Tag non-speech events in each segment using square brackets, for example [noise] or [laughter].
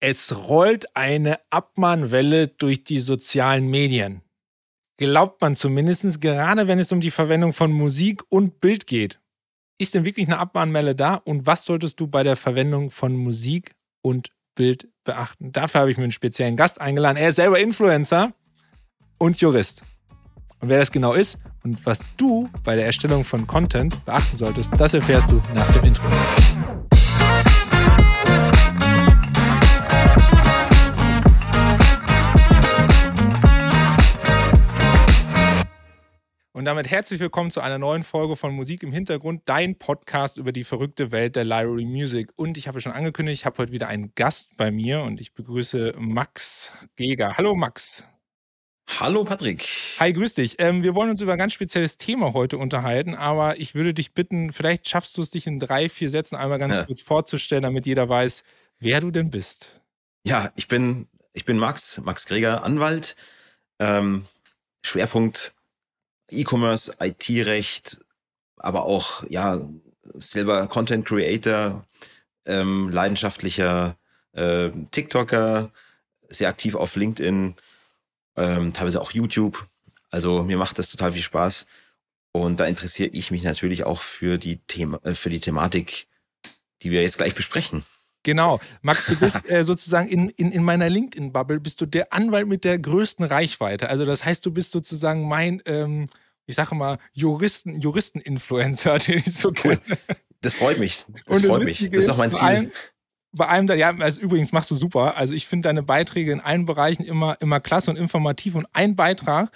Es rollt eine Abmahnwelle durch die sozialen Medien. Glaubt man zumindest, gerade wenn es um die Verwendung von Musik und Bild geht. Ist denn wirklich eine Abmahnwelle da und was solltest du bei der Verwendung von Musik und Bild beachten? Dafür habe ich mir einen speziellen Gast eingeladen. Er ist selber Influencer und Jurist. Und wer das genau ist und was du bei der Erstellung von Content beachten solltest, das erfährst du nach dem Intro. Und damit herzlich willkommen zu einer neuen Folge von Musik im Hintergrund, dein Podcast über die verrückte Welt der Library Music. Und ich habe schon angekündigt, ich habe heute wieder einen Gast bei mir und ich begrüße Max Geger. Hallo Max. Hallo Patrick. Hi, grüß dich. Ähm, wir wollen uns über ein ganz spezielles Thema heute unterhalten, aber ich würde dich bitten, vielleicht schaffst du es dich in drei, vier Sätzen einmal ganz ja. kurz vorzustellen, damit jeder weiß, wer du denn bist. Ja, ich bin, ich bin Max, Max Greger, Anwalt. Ähm, Schwerpunkt E-Commerce, IT-Recht, aber auch ja selber Content Creator, ähm, leidenschaftlicher äh, TikToker, sehr aktiv auf LinkedIn, ähm, teilweise auch YouTube. Also mir macht das total viel Spaß und da interessiere ich mich natürlich auch für die Thema, äh, für die Thematik, die wir jetzt gleich besprechen. Genau. Max, du bist [laughs] äh, sozusagen in, in, in meiner LinkedIn-Bubble, bist du der Anwalt mit der größten Reichweite. Also das heißt, du bist sozusagen mein, ähm, ich sage mal, Juristen, Juristen-Influencer, [laughs] den ich so kenne. Das freut mich. Das Und freut mich. Das ist auch mein Ziel bei allem, ja, also übrigens machst du super. Also ich finde deine Beiträge in allen Bereichen immer, immer klasse und informativ. Und ein Beitrag,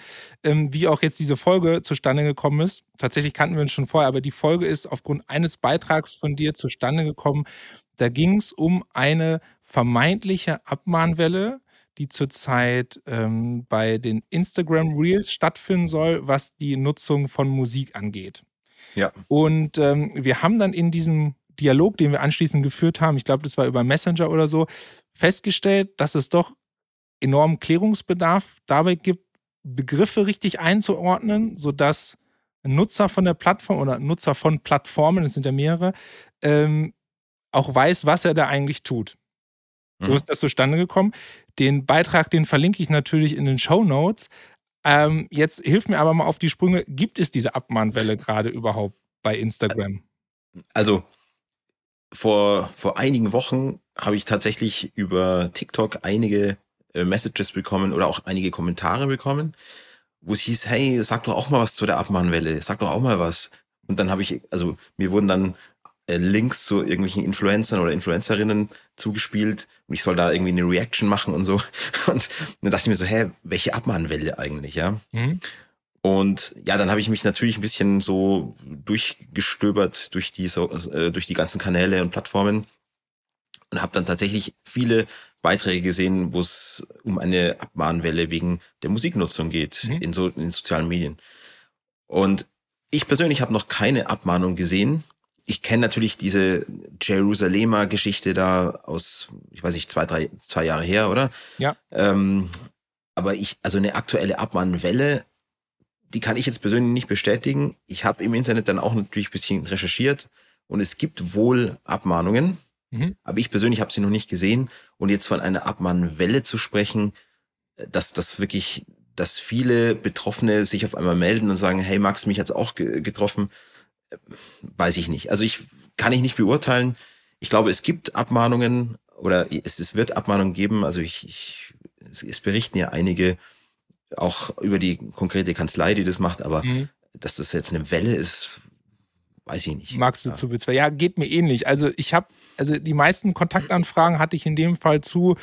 ähm, wie auch jetzt diese Folge zustande gekommen ist, tatsächlich kannten wir uns schon vorher, aber die Folge ist aufgrund eines Beitrags von dir zustande gekommen. Da ging es um eine vermeintliche Abmahnwelle, die zurzeit ähm, bei den Instagram Reels stattfinden soll, was die Nutzung von Musik angeht. Ja. Und ähm, wir haben dann in diesem Dialog, den wir anschließend geführt haben, ich glaube, das war über Messenger oder so, festgestellt, dass es doch enormen Klärungsbedarf dabei gibt, Begriffe richtig einzuordnen, sodass Nutzer von der Plattform oder Nutzer von Plattformen, es sind ja mehrere, ähm, auch weiß, was er da eigentlich tut. So mhm. ist das zustande gekommen. Den Beitrag, den verlinke ich natürlich in den Show Notes. Ähm, jetzt hilf mir aber mal auf die Sprünge. Gibt es diese Abmahnwelle gerade überhaupt bei Instagram? Also, vor, vor einigen Wochen habe ich tatsächlich über TikTok einige äh, Messages bekommen oder auch einige Kommentare bekommen, wo es hieß, hey, sag doch auch mal was zu der Abmahnwelle, sag doch auch mal was. Und dann habe ich, also mir wurden dann Links zu irgendwelchen Influencern oder Influencerinnen zugespielt und ich soll da irgendwie eine Reaction machen und so. [laughs] Und dann dachte ich mir so, hä, welche Abmahnwelle eigentlich, ja? Mhm. Und ja, dann habe ich mich natürlich ein bisschen so durchgestöbert durch die, so, äh, durch die ganzen Kanäle und Plattformen und habe dann tatsächlich viele Beiträge gesehen, wo es um eine Abmahnwelle wegen der Musiknutzung geht mhm. in, so, in sozialen Medien. Und ich persönlich habe noch keine Abmahnung gesehen. Ich kenne natürlich diese Jerusalemer Geschichte da aus, ich weiß nicht, zwei, drei, zwei Jahre her, oder? Ja. Ähm, aber ich, also eine aktuelle Abmahnwelle die kann ich jetzt persönlich nicht bestätigen. Ich habe im Internet dann auch natürlich ein bisschen recherchiert und es gibt wohl Abmahnungen, mhm. aber ich persönlich habe sie noch nicht gesehen. Und jetzt von einer Abmahnwelle zu sprechen, dass das wirklich, dass viele Betroffene sich auf einmal melden und sagen, hey Max, mich hat's auch getroffen, äh, weiß ich nicht. Also ich kann ich nicht beurteilen. Ich glaube, es gibt Abmahnungen oder es, es wird Abmahnungen geben. Also ich, ich es, es berichten ja einige auch über die konkrete Kanzlei, die das macht, aber mhm. dass das jetzt eine Welle ist, weiß ich nicht. Magst du ja. zu bezweifeln? Ja, geht mir ähnlich. Also ich habe, also die meisten Kontaktanfragen hatte ich in dem Fall zu,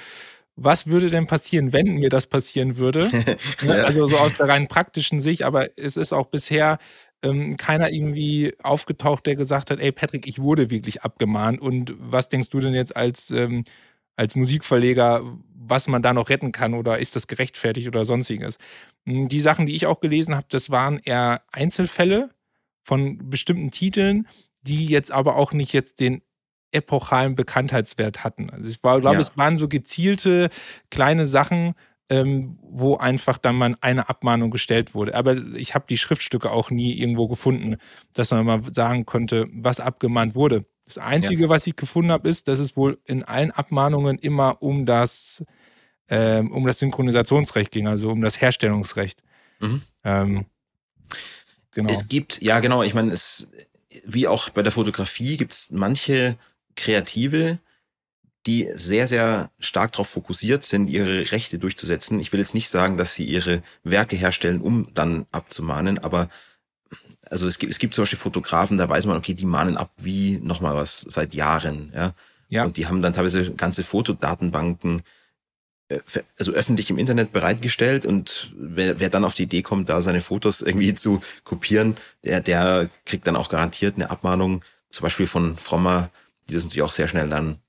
was würde denn passieren, wenn mir das passieren würde? [laughs] ne? Also so aus der rein praktischen Sicht, aber es ist auch bisher ähm, keiner irgendwie aufgetaucht, der gesagt hat, ey Patrick, ich wurde wirklich abgemahnt und was denkst du denn jetzt als, ähm, als Musikverleger, was man da noch retten kann oder ist das gerechtfertigt oder sonstiges. Hm, die Sachen, die ich auch gelesen habe, das waren eher Einzelfälle von bestimmten Titeln, die jetzt aber auch nicht jetzt den epochalen Bekanntheitswert hatten. Also ich glaube, ja. es waren so gezielte kleine Sachen, ähm, wo einfach dann mal eine Abmahnung gestellt wurde. Aber ich habe die Schriftstücke auch nie irgendwo gefunden, dass man mal sagen konnte, was abgemahnt wurde. Das Einzige, ja. was ich gefunden habe, ist, dass es wohl in allen Abmahnungen immer um das, ähm, um das Synchronisationsrecht ging, also um das Herstellungsrecht. Mhm. Ähm, genau. Es gibt, ja genau, ich meine, es, wie auch bei der Fotografie, gibt es manche Kreative, die sehr, sehr stark darauf fokussiert sind, ihre Rechte durchzusetzen. Ich will jetzt nicht sagen, dass sie ihre Werke herstellen, um dann abzumahnen, aber also es gibt, es gibt zum Beispiel Fotografen, da weiß man, okay, die mahnen ab wie nochmal was seit Jahren, ja. ja. Und die haben dann teilweise ganze Fotodatenbanken, äh, also öffentlich im Internet bereitgestellt und wer, wer dann auf die Idee kommt, da seine Fotos irgendwie zu kopieren, der, der kriegt dann auch garantiert eine Abmahnung, zum Beispiel von Frommer, die das natürlich auch sehr schnell dann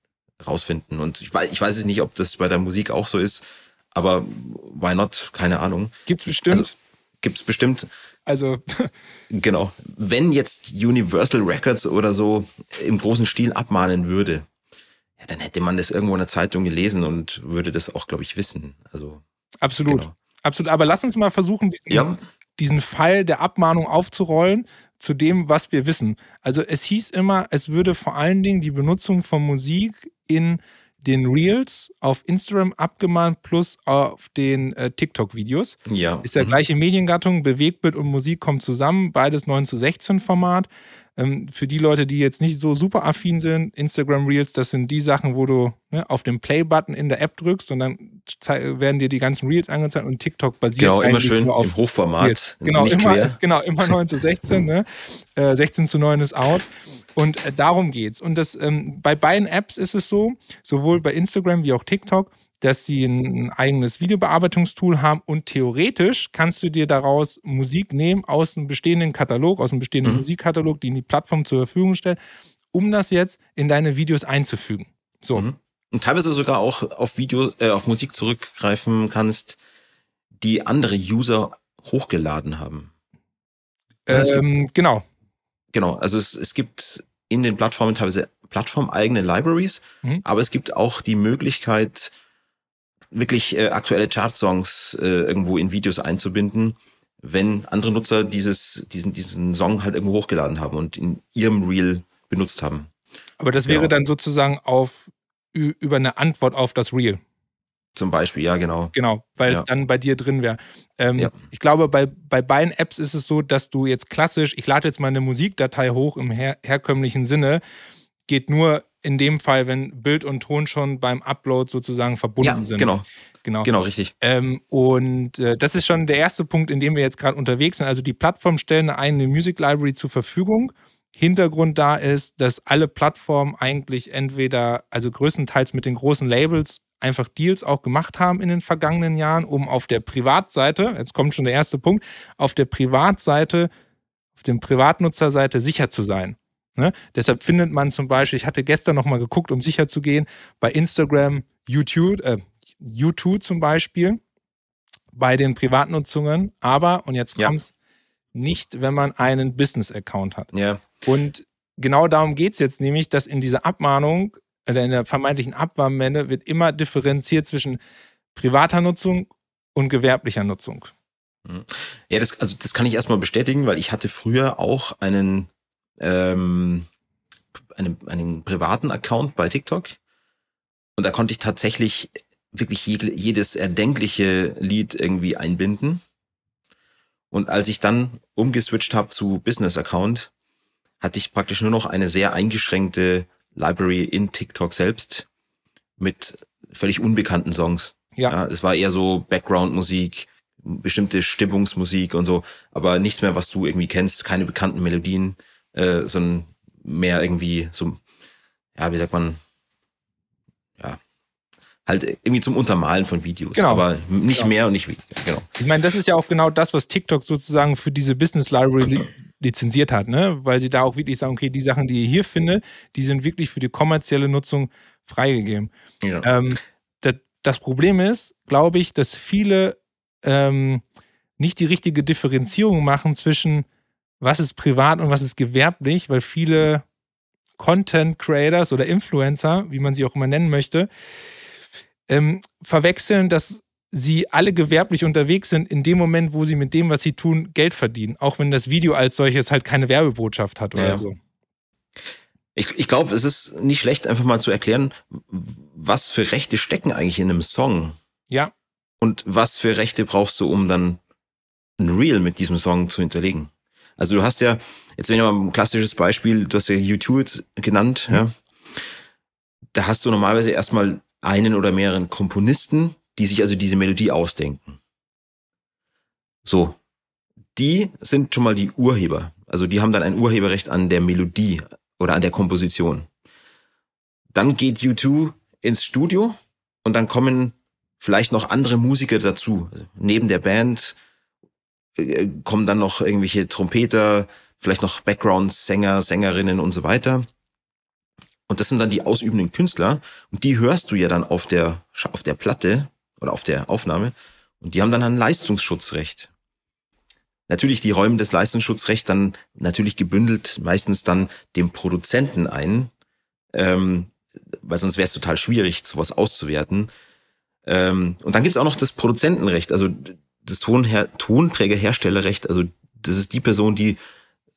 rausfinden. Und ich weiß, ich weiß es nicht, ob das bei der Musik auch so ist, aber why not? Keine Ahnung. Gibt's bestimmt. Also, gibt's bestimmt. Also. [laughs] genau. Wenn jetzt Universal Records oder so im großen Stil abmahnen würde, ja, dann hätte man das irgendwo in der Zeitung gelesen und würde das auch, glaube ich, wissen. Also. Absolut. Genau. Absolut. Aber lass uns mal versuchen, diesen, ja. Diesen Fall der Abmahnung aufzurollen zu dem, was wir wissen. Also es hieß immer, es würde vor allen Dingen die Benutzung von Musik in den Reels auf Instagram abgemahnt plus auf den äh, TikTok-Videos. Ja. Ist ja mhm. gleiche Mediengattung, Bewegtbild und Musik kommen zusammen, beides 9 zu 16 Format. Ähm, für die Leute, die jetzt nicht so super affin sind, Instagram Reels, das sind die Sachen, wo du ne, auf den Play-Button in der App drückst und dann werden dir die ganzen Reels angezeigt und TikTok basiert genau, immer schön auf im Hochformat. Reels. Genau, immer, genau, immer 9 zu 16. ne? [laughs] Äh, 16 zu 9 ist out. Und äh, darum geht's. Und das, ähm, bei beiden Apps ist es so, sowohl bei Instagram wie auch TikTok, dass sie ein eigenes Videobearbeitungstool haben und theoretisch kannst du dir daraus Musik nehmen aus einem bestehenden Katalog, aus einem bestehenden mhm. Musikkatalog, den die Plattform zur Verfügung stellt, um das jetzt in deine Videos einzufügen. So. Mhm. Und teilweise sogar auch auf Video, äh, auf Musik zurückgreifen kannst, die andere User hochgeladen haben. Ähm, genau, Genau, also es, es gibt in den Plattformen teilweise plattformeigene Libraries, mhm. aber es gibt auch die Möglichkeit, wirklich äh, aktuelle Chart-Songs äh, irgendwo in Videos einzubinden, wenn andere Nutzer dieses, diesen, diesen Song halt irgendwo hochgeladen haben und in ihrem Reel benutzt haben. Aber das wäre genau. dann sozusagen auf über eine Antwort auf das Reel. Zum Beispiel, ja, genau. Genau, weil ja. es dann bei dir drin wäre. Ähm, ja. Ich glaube, bei, bei beiden Apps ist es so, dass du jetzt klassisch, ich lade jetzt meine Musikdatei hoch im her herkömmlichen Sinne, geht nur in dem Fall, wenn Bild und Ton schon beim Upload sozusagen verbunden ja, sind. Genau. Genau, genau richtig. Ähm, und äh, das ist schon der erste Punkt, in dem wir jetzt gerade unterwegs sind. Also die Plattform stellen eine eigene Music Library zur Verfügung. Hintergrund da ist, dass alle Plattformen eigentlich entweder, also größtenteils mit den großen Labels einfach Deals auch gemacht haben in den vergangenen Jahren, um auf der Privatseite, jetzt kommt schon der erste Punkt, auf der Privatseite, auf der Privatnutzerseite sicher zu sein. Ne? Deshalb findet man zum Beispiel, ich hatte gestern nochmal geguckt, um sicher zu gehen, bei Instagram, YouTube, äh, YouTube zum Beispiel, bei den Privatnutzungen, aber, und jetzt kommt's, ja. nicht, wenn man einen Business-Account hat. Ja. Und genau darum geht es jetzt nämlich, dass in dieser Abmahnung oder in der vermeintlichen Abwarnwende wird immer differenziert zwischen privater Nutzung und gewerblicher Nutzung. Mhm. Ja, das, also das kann ich erstmal bestätigen, weil ich hatte früher auch einen, ähm, einen, einen privaten Account bei TikTok und da konnte ich tatsächlich wirklich jedes erdenkliche Lied irgendwie einbinden. Und als ich dann umgeswitcht habe zu Business Account, hatte ich praktisch nur noch eine sehr eingeschränkte Library in TikTok selbst mit völlig unbekannten Songs. Ja. ja es war eher so Background-Musik, bestimmte Stimmungsmusik und so, aber nichts mehr, was du irgendwie kennst, keine bekannten Melodien, äh, sondern mehr irgendwie so, ja, wie sagt man, ja, halt irgendwie zum Untermalen von Videos, genau. aber nicht genau. mehr und nicht weniger. Genau. Ich meine, das ist ja auch genau das, was TikTok sozusagen für diese Business Library lizenziert hat, ne? Weil sie da auch wirklich sagen, okay, die Sachen, die ihr hier findet, die sind wirklich für die kommerzielle Nutzung freigegeben. Ja. Ähm, das, das, Problem ist, glaube ich, dass viele ähm, nicht die richtige Differenzierung machen zwischen was ist privat und was ist gewerblich, weil viele Content Creators oder Influencer, wie man sie auch immer nennen möchte, ähm, verwechseln das sie alle gewerblich unterwegs sind in dem Moment, wo sie mit dem, was sie tun, Geld verdienen. Auch wenn das Video als solches halt keine Werbebotschaft hat oder ja. so. Ich, ich glaube, es ist nicht schlecht, einfach mal zu erklären, was für Rechte stecken eigentlich in einem Song. Ja. Und was für Rechte brauchst du, um dann ein Reel mit diesem Song zu hinterlegen. Also du hast ja, jetzt wenn ich mal ein klassisches Beispiel, du hast ja YouTube genannt, mhm. ja. Da hast du normalerweise erstmal einen oder mehreren Komponisten, die sich also diese Melodie ausdenken. So. Die sind schon mal die Urheber. Also die haben dann ein Urheberrecht an der Melodie oder an der Komposition. Dann geht U2 ins Studio und dann kommen vielleicht noch andere Musiker dazu. Also neben der Band kommen dann noch irgendwelche Trompeter, vielleicht noch Background-Sänger, Sängerinnen und so weiter. Und das sind dann die ausübenden Künstler und die hörst du ja dann auf der, auf der Platte oder auf der Aufnahme und die haben dann ein Leistungsschutzrecht. Natürlich, die räumen das Leistungsschutzrecht dann natürlich gebündelt meistens dann dem Produzenten ein, ähm, weil sonst wäre es total schwierig, sowas auszuwerten. Ähm, und dann gibt's auch noch das Produzentenrecht, also das Tonher Tonträgerherstellerrecht. Also das ist die Person, die,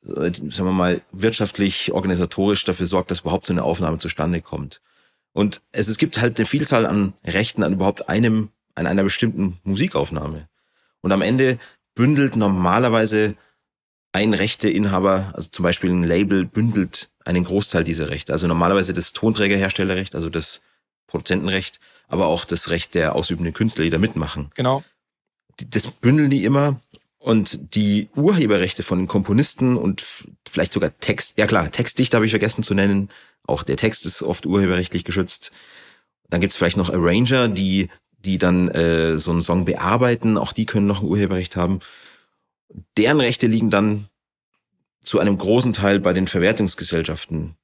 äh, sagen wir mal, wirtschaftlich, organisatorisch dafür sorgt, dass überhaupt so eine Aufnahme zustande kommt. Und es, es gibt halt eine Vielzahl an Rechten an überhaupt einem, an einer bestimmten Musikaufnahme. Und am Ende bündelt normalerweise ein Rechteinhaber, also zum Beispiel ein Label, bündelt einen Großteil dieser Rechte. Also normalerweise das Tonträgerherstellerrecht, also das Produzentenrecht, aber auch das Recht der ausübenden Künstler, die da mitmachen. Genau. Das bündeln die immer und die Urheberrechte von den Komponisten und vielleicht sogar Text, ja klar, Textdichter habe ich vergessen zu nennen. Auch der Text ist oft urheberrechtlich geschützt. Dann gibt es vielleicht noch Arranger, die die dann äh, so einen Song bearbeiten, auch die können noch ein Urheberrecht haben. Deren Rechte liegen dann zu einem großen Teil bei den Verwertungsgesellschaften.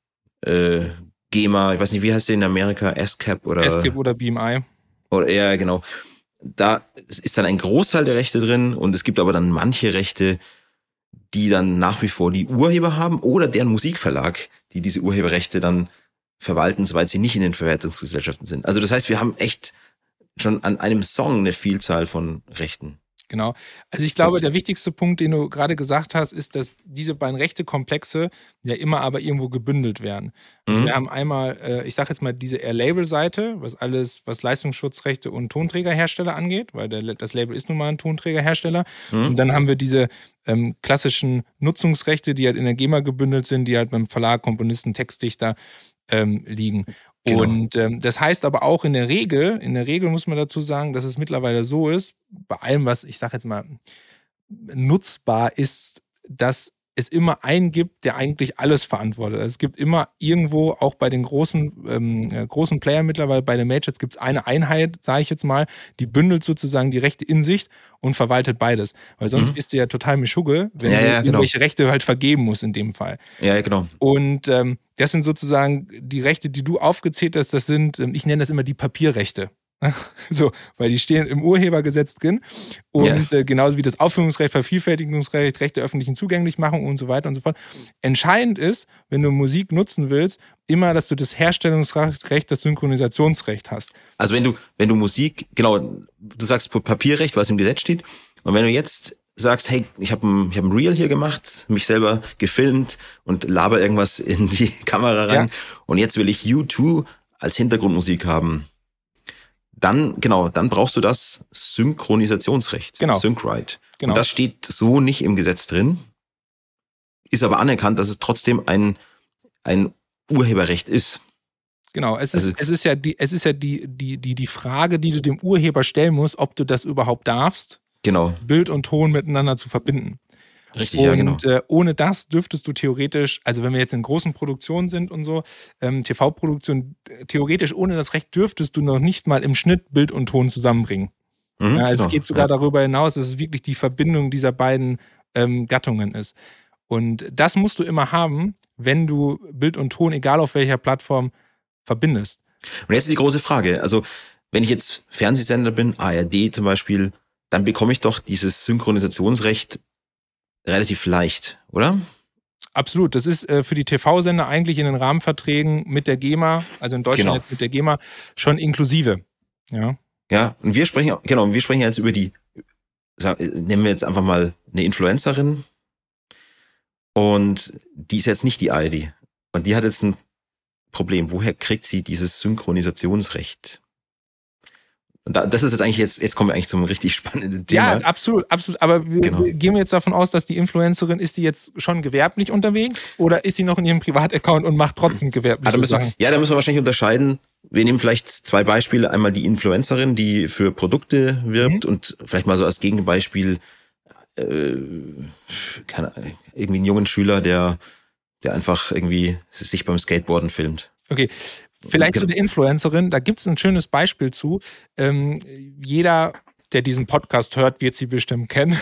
Äh, GEMA, ich weiß nicht, wie heißt der in Amerika? SCAP oder? SCAP oder BMI. Oder ja, genau. Da ist dann ein Großteil der Rechte drin und es gibt aber dann manche Rechte, die dann nach wie vor die Urheber haben oder deren Musikverlag, die diese Urheberrechte dann verwalten, soweit sie nicht in den Verwertungsgesellschaften sind. Also das heißt, wir haben echt schon an einem Song eine Vielzahl von Rechten. Genau. Also ich glaube, der wichtigste Punkt, den du gerade gesagt hast, ist, dass diese beiden Rechtekomplexe ja immer aber irgendwo gebündelt werden. Also mhm. Wir haben einmal, äh, ich sage jetzt mal, diese Air-Label-Seite, was alles, was Leistungsschutzrechte und Tonträgerhersteller angeht, weil der, das Label ist nun mal ein Tonträgerhersteller. Mhm. Und dann haben wir diese ähm, klassischen Nutzungsrechte, die halt in der GEMA gebündelt sind, die halt beim Verlag, Komponisten, Textdichter ähm, liegen. Genau. Und ähm, das heißt aber auch in der Regel, in der Regel muss man dazu sagen, dass es mittlerweile so ist, bei allem, was ich sage jetzt mal nutzbar ist, dass es immer einen gibt, der eigentlich alles verantwortet. Also es gibt immer irgendwo, auch bei den großen, ähm, äh, großen Playern mittlerweile, bei den Majors gibt es eine Einheit, sage ich jetzt mal, die bündelt sozusagen die Rechte in sich und verwaltet beides. Weil sonst mhm. bist du ja total Mischugge, wenn ja, du ja, genau. irgendwelche Rechte halt vergeben musst in dem Fall. Ja, genau. Und ähm, das sind sozusagen die Rechte, die du aufgezählt hast, das sind, ähm, ich nenne das immer die Papierrechte. [laughs] So, weil die stehen im Urhebergesetz drin. Und yeah. äh, genauso wie das Aufführungsrecht, Vervielfältigungsrecht, Recht der öffentlichen Zugänglichmachung und so weiter und so fort. Entscheidend ist, wenn du Musik nutzen willst, immer, dass du das Herstellungsrecht, das Synchronisationsrecht hast. Also wenn du, wenn du Musik, genau, du sagst Papierrecht, was im Gesetz steht, und wenn du jetzt sagst, hey, ich habe ein, ich hab ein Reel hier gemacht, mich selber gefilmt und laber irgendwas in die [laughs] Kamera rein ja. und jetzt will ich U2 als Hintergrundmusik haben dann, genau, dann brauchst du das Synchronisationsrecht. Genau. Syncrite. Genau. Und das steht so nicht im Gesetz drin, ist aber anerkannt, dass es trotzdem ein, ein Urheberrecht ist. Genau, es ist, also, es ist ja, die, es ist ja die, die, die, die Frage, die du dem Urheber stellen musst, ob du das überhaupt darfst, genau. Bild und Ton miteinander zu verbinden. Richtig, und, ja, genau. Äh, ohne das dürftest du theoretisch, also wenn wir jetzt in großen Produktionen sind und so, ähm, TV-Produktion, äh, theoretisch ohne das Recht dürftest du noch nicht mal im Schnitt Bild und Ton zusammenbringen. Mhm, ja, also genau. Es geht sogar ja. darüber hinaus, dass es wirklich die Verbindung dieser beiden ähm, Gattungen ist. Und das musst du immer haben, wenn du Bild und Ton, egal auf welcher Plattform, verbindest. Und jetzt ist die große Frage. Also, wenn ich jetzt Fernsehsender bin, ARD zum Beispiel, dann bekomme ich doch dieses Synchronisationsrecht relativ leicht, oder? Absolut. Das ist äh, für die TV-Sender eigentlich in den Rahmenverträgen mit der GEMA, also in Deutschland genau. jetzt mit der GEMA, schon inklusive. Ja. Ja, und wir sprechen, genau, wir sprechen jetzt über die, nehmen wir jetzt einfach mal eine Influencerin und die ist jetzt nicht die ID. Und die hat jetzt ein Problem. Woher kriegt sie dieses Synchronisationsrecht? Und das ist jetzt eigentlich jetzt, jetzt kommen wir eigentlich zum richtig spannenden Thema. Ja, absolut, absolut. Aber wir, genau. gehen wir jetzt davon aus, dass die Influencerin, ist die jetzt schon gewerblich unterwegs oder ist sie noch in ihrem Privataccount und macht trotzdem gewerbliche ah, Sachen? ja, da müssen wir wahrscheinlich unterscheiden. Wir nehmen vielleicht zwei Beispiele. Einmal die Influencerin, die für Produkte wirbt mhm. und vielleicht mal so als Gegenbeispiel äh, keine, irgendwie einen jungen Schüler, der, der einfach irgendwie sich beim Skateboarden filmt. Okay, Vielleicht zu der Influencerin, da gibt es ein schönes Beispiel zu. Ähm, jeder, der diesen Podcast hört, wird sie bestimmt kennen.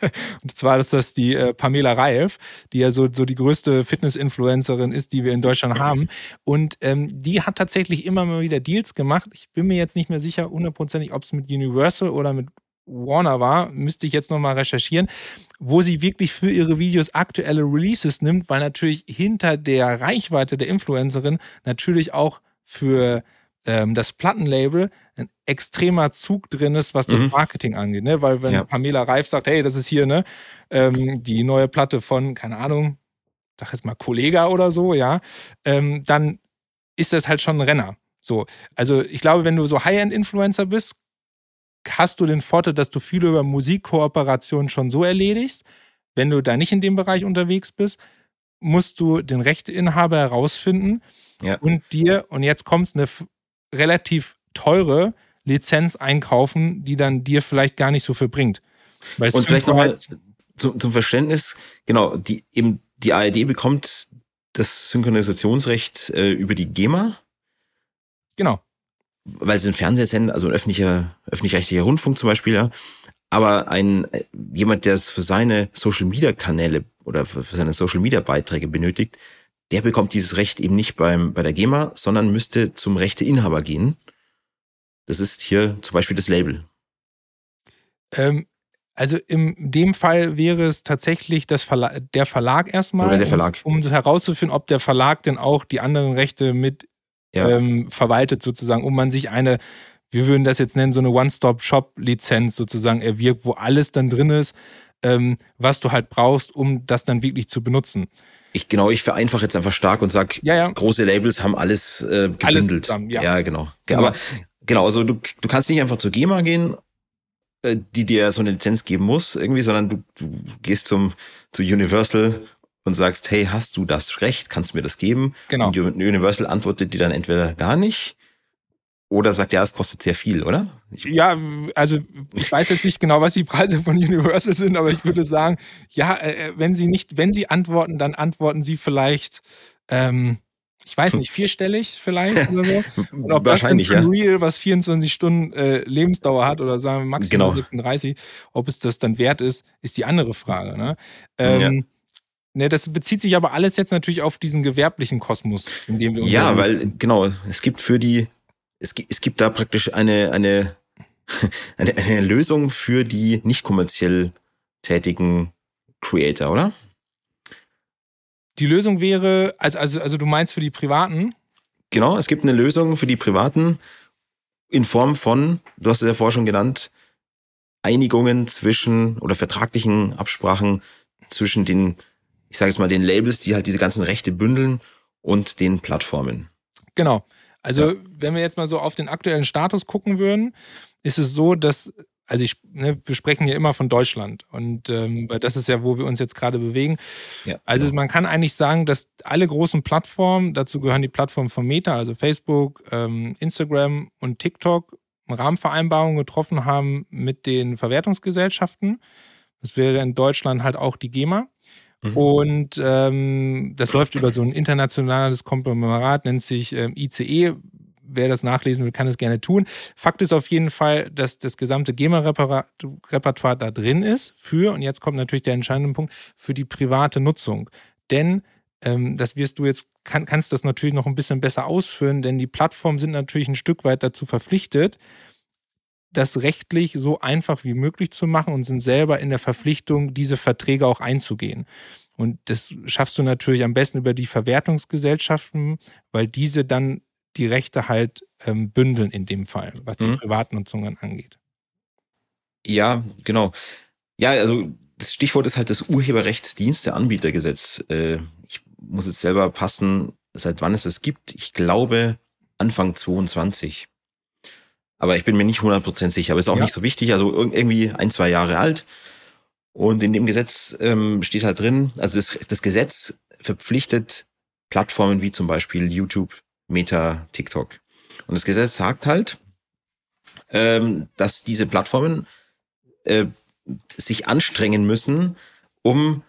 [laughs] und zwar ist das die äh, Pamela Reif, die ja so, so die größte Fitness-Influencerin ist, die wir in Deutschland haben. Und ähm, die hat tatsächlich immer mal wieder Deals gemacht. Ich bin mir jetzt nicht mehr sicher hundertprozentig, ob es mit Universal oder mit Warner war, müsste ich jetzt nochmal recherchieren, wo sie wirklich für ihre Videos aktuelle Releases nimmt, weil natürlich hinter der Reichweite der Influencerin natürlich auch für ähm, das Plattenlabel ein extremer Zug drin ist, was das mhm. Marketing angeht. Ne? Weil wenn ja. Pamela Reif sagt, hey, das ist hier ne, ähm, die neue Platte von, keine Ahnung, sag jetzt mal Kollega oder so, ja, ähm, dann ist das halt schon ein Renner. So, also ich glaube, wenn du so High-End-Influencer bist, hast du den Vorteil, dass du viel über Musikkooperationen schon so erledigst. Wenn du da nicht in dem Bereich unterwegs bist, musst du den Rechteinhaber herausfinden ja. und dir, und jetzt kommt eine relativ teure Lizenz einkaufen, die dann dir vielleicht gar nicht so viel bringt. Weil und vielleicht nochmal zum, zum Verständnis, genau, die, eben die ARD bekommt das Synchronisationsrecht äh, über die GEMA. Genau weil sie ein Fernsehsender, also ein öffentlicher, öffentlich-rechtlicher Rundfunk zum Beispiel, ja. Aber ein, jemand, der es für seine Social Media Kanäle oder für, seine Social Media Beiträge benötigt, der bekommt dieses Recht eben nicht beim, bei der GEMA, sondern müsste zum Rechteinhaber gehen. Das ist hier zum Beispiel das Label. Ähm, also in dem Fall wäre es tatsächlich das Verla der Verlag erstmal, der Verlag. Um, um herauszufinden, ob der Verlag denn auch die anderen Rechte mit ja. ähm, verwaltet sozusagen, um man sich eine, wir würden das jetzt nennen, so eine One-Stop-Shop-Lizenz sozusagen erwirkt, wo alles dann drin ist, ähm, was du halt brauchst, um das dann wirklich zu benutzen. Ich genau, ich vereinfache jetzt einfach stark und sag, ja, ja. große Labels haben alles äh, gebündelt. Alles zusammen, ja. ja, genau. genau. Aber genau, also du, du kannst nicht einfach zur GEMA gehen, äh, die dir so eine Lizenz geben muss, irgendwie, sondern du, du gehst zum zu Universal und sagst, hey, hast du das Recht? Kannst du mir das geben? Genau. Und Universal antwortet dir dann entweder gar nicht oder sagt, ja, es kostet sehr viel, oder? Ich ja, also ich weiß jetzt nicht genau, was die Preise von Universal sind, aber ich würde sagen, ja, äh, äh, wenn sie nicht, wenn sie antworten, dann antworten sie vielleicht, ähm, ich weiß nicht, vierstellig vielleicht oder so. [laughs] Und ob Wahrscheinlich, das ja. Real, was 24 Stunden äh, Lebensdauer hat oder sagen wir maximal genau. 36, ob es das dann wert ist, ist die andere Frage. Ne? Ähm, ja. Ne, das bezieht sich aber alles jetzt natürlich auf diesen gewerblichen Kosmos, in dem wir uns Ja, weil sind. genau, es gibt für die, es gibt, es gibt da praktisch eine, eine, [laughs] eine, eine Lösung für die nicht kommerziell tätigen Creator, oder? Die Lösung wäre, also, also, also du meinst für die Privaten? Genau, es gibt eine Lösung für die Privaten in Form von, du hast es ja vorher schon genannt, Einigungen zwischen oder vertraglichen Absprachen zwischen den ich sage jetzt mal, den Labels, die halt diese ganzen Rechte bündeln und den Plattformen. Genau. Also, ja. wenn wir jetzt mal so auf den aktuellen Status gucken würden, ist es so, dass, also ich, ne, wir sprechen hier immer von Deutschland und ähm, das ist ja, wo wir uns jetzt gerade bewegen. Ja, also genau. man kann eigentlich sagen, dass alle großen Plattformen, dazu gehören die Plattformen von Meta, also Facebook, ähm, Instagram und TikTok, Rahmenvereinbarungen getroffen haben mit den Verwertungsgesellschaften. Das wäre in Deutschland halt auch die GEMA. Mhm. Und ähm, das läuft über so ein internationales Konglomerat, nennt sich ähm, ICE. Wer das nachlesen will, kann es gerne tun. Fakt ist auf jeden Fall, dass das gesamte GEMA-Repertoire da drin ist für, und jetzt kommt natürlich der entscheidende Punkt, für die private Nutzung. Denn ähm, das wirst du jetzt, kann, kannst das natürlich noch ein bisschen besser ausführen, denn die Plattformen sind natürlich ein Stück weit dazu verpflichtet, das rechtlich so einfach wie möglich zu machen und sind selber in der Verpflichtung, diese Verträge auch einzugehen. Und das schaffst du natürlich am besten über die Verwertungsgesellschaften, weil diese dann die Rechte halt ähm, bündeln in dem Fall, was die mhm. Privatnutzung angeht. Ja, genau. Ja, also das Stichwort ist halt das Urheberrechtsdiensteanbietergesetz. Äh, ich muss jetzt selber passen, seit wann es das gibt. Ich glaube Anfang 22. Aber ich bin mir nicht 100% sicher, aber ist auch ja. nicht so wichtig. Also irgendwie ein, zwei Jahre alt. Und in dem Gesetz ähm, steht halt drin, also das, das Gesetz verpflichtet Plattformen wie zum Beispiel YouTube, Meta, TikTok. Und das Gesetz sagt halt, ähm, dass diese Plattformen äh, sich anstrengen müssen, um,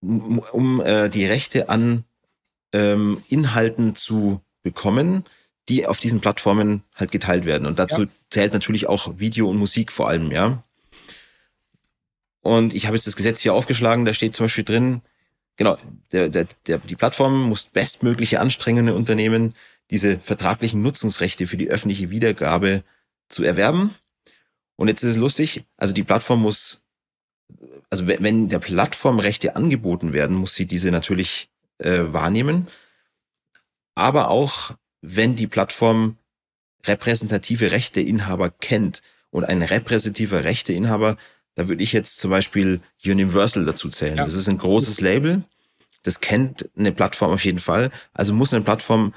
um, äh, die Rechte an ähm, Inhalten zu bekommen, die auf diesen Plattformen halt geteilt werden. Und dazu ja. zählt natürlich auch Video und Musik vor allem, ja. Und ich habe jetzt das Gesetz hier aufgeschlagen, da steht zum Beispiel drin, genau, der, der, der, die Plattform muss bestmögliche Anstrengungen unternehmen, diese vertraglichen Nutzungsrechte für die öffentliche Wiedergabe zu erwerben. Und jetzt ist es lustig, also die Plattform muss, also wenn der Plattform Rechte angeboten werden, muss sie diese natürlich äh, wahrnehmen. Aber auch wenn die Plattform repräsentative Rechteinhaber kennt und ein repräsentativer Rechteinhaber, da würde ich jetzt zum Beispiel Universal dazu zählen. Ja. Das ist ein großes Label. Das kennt eine Plattform auf jeden Fall. Also muss eine Plattform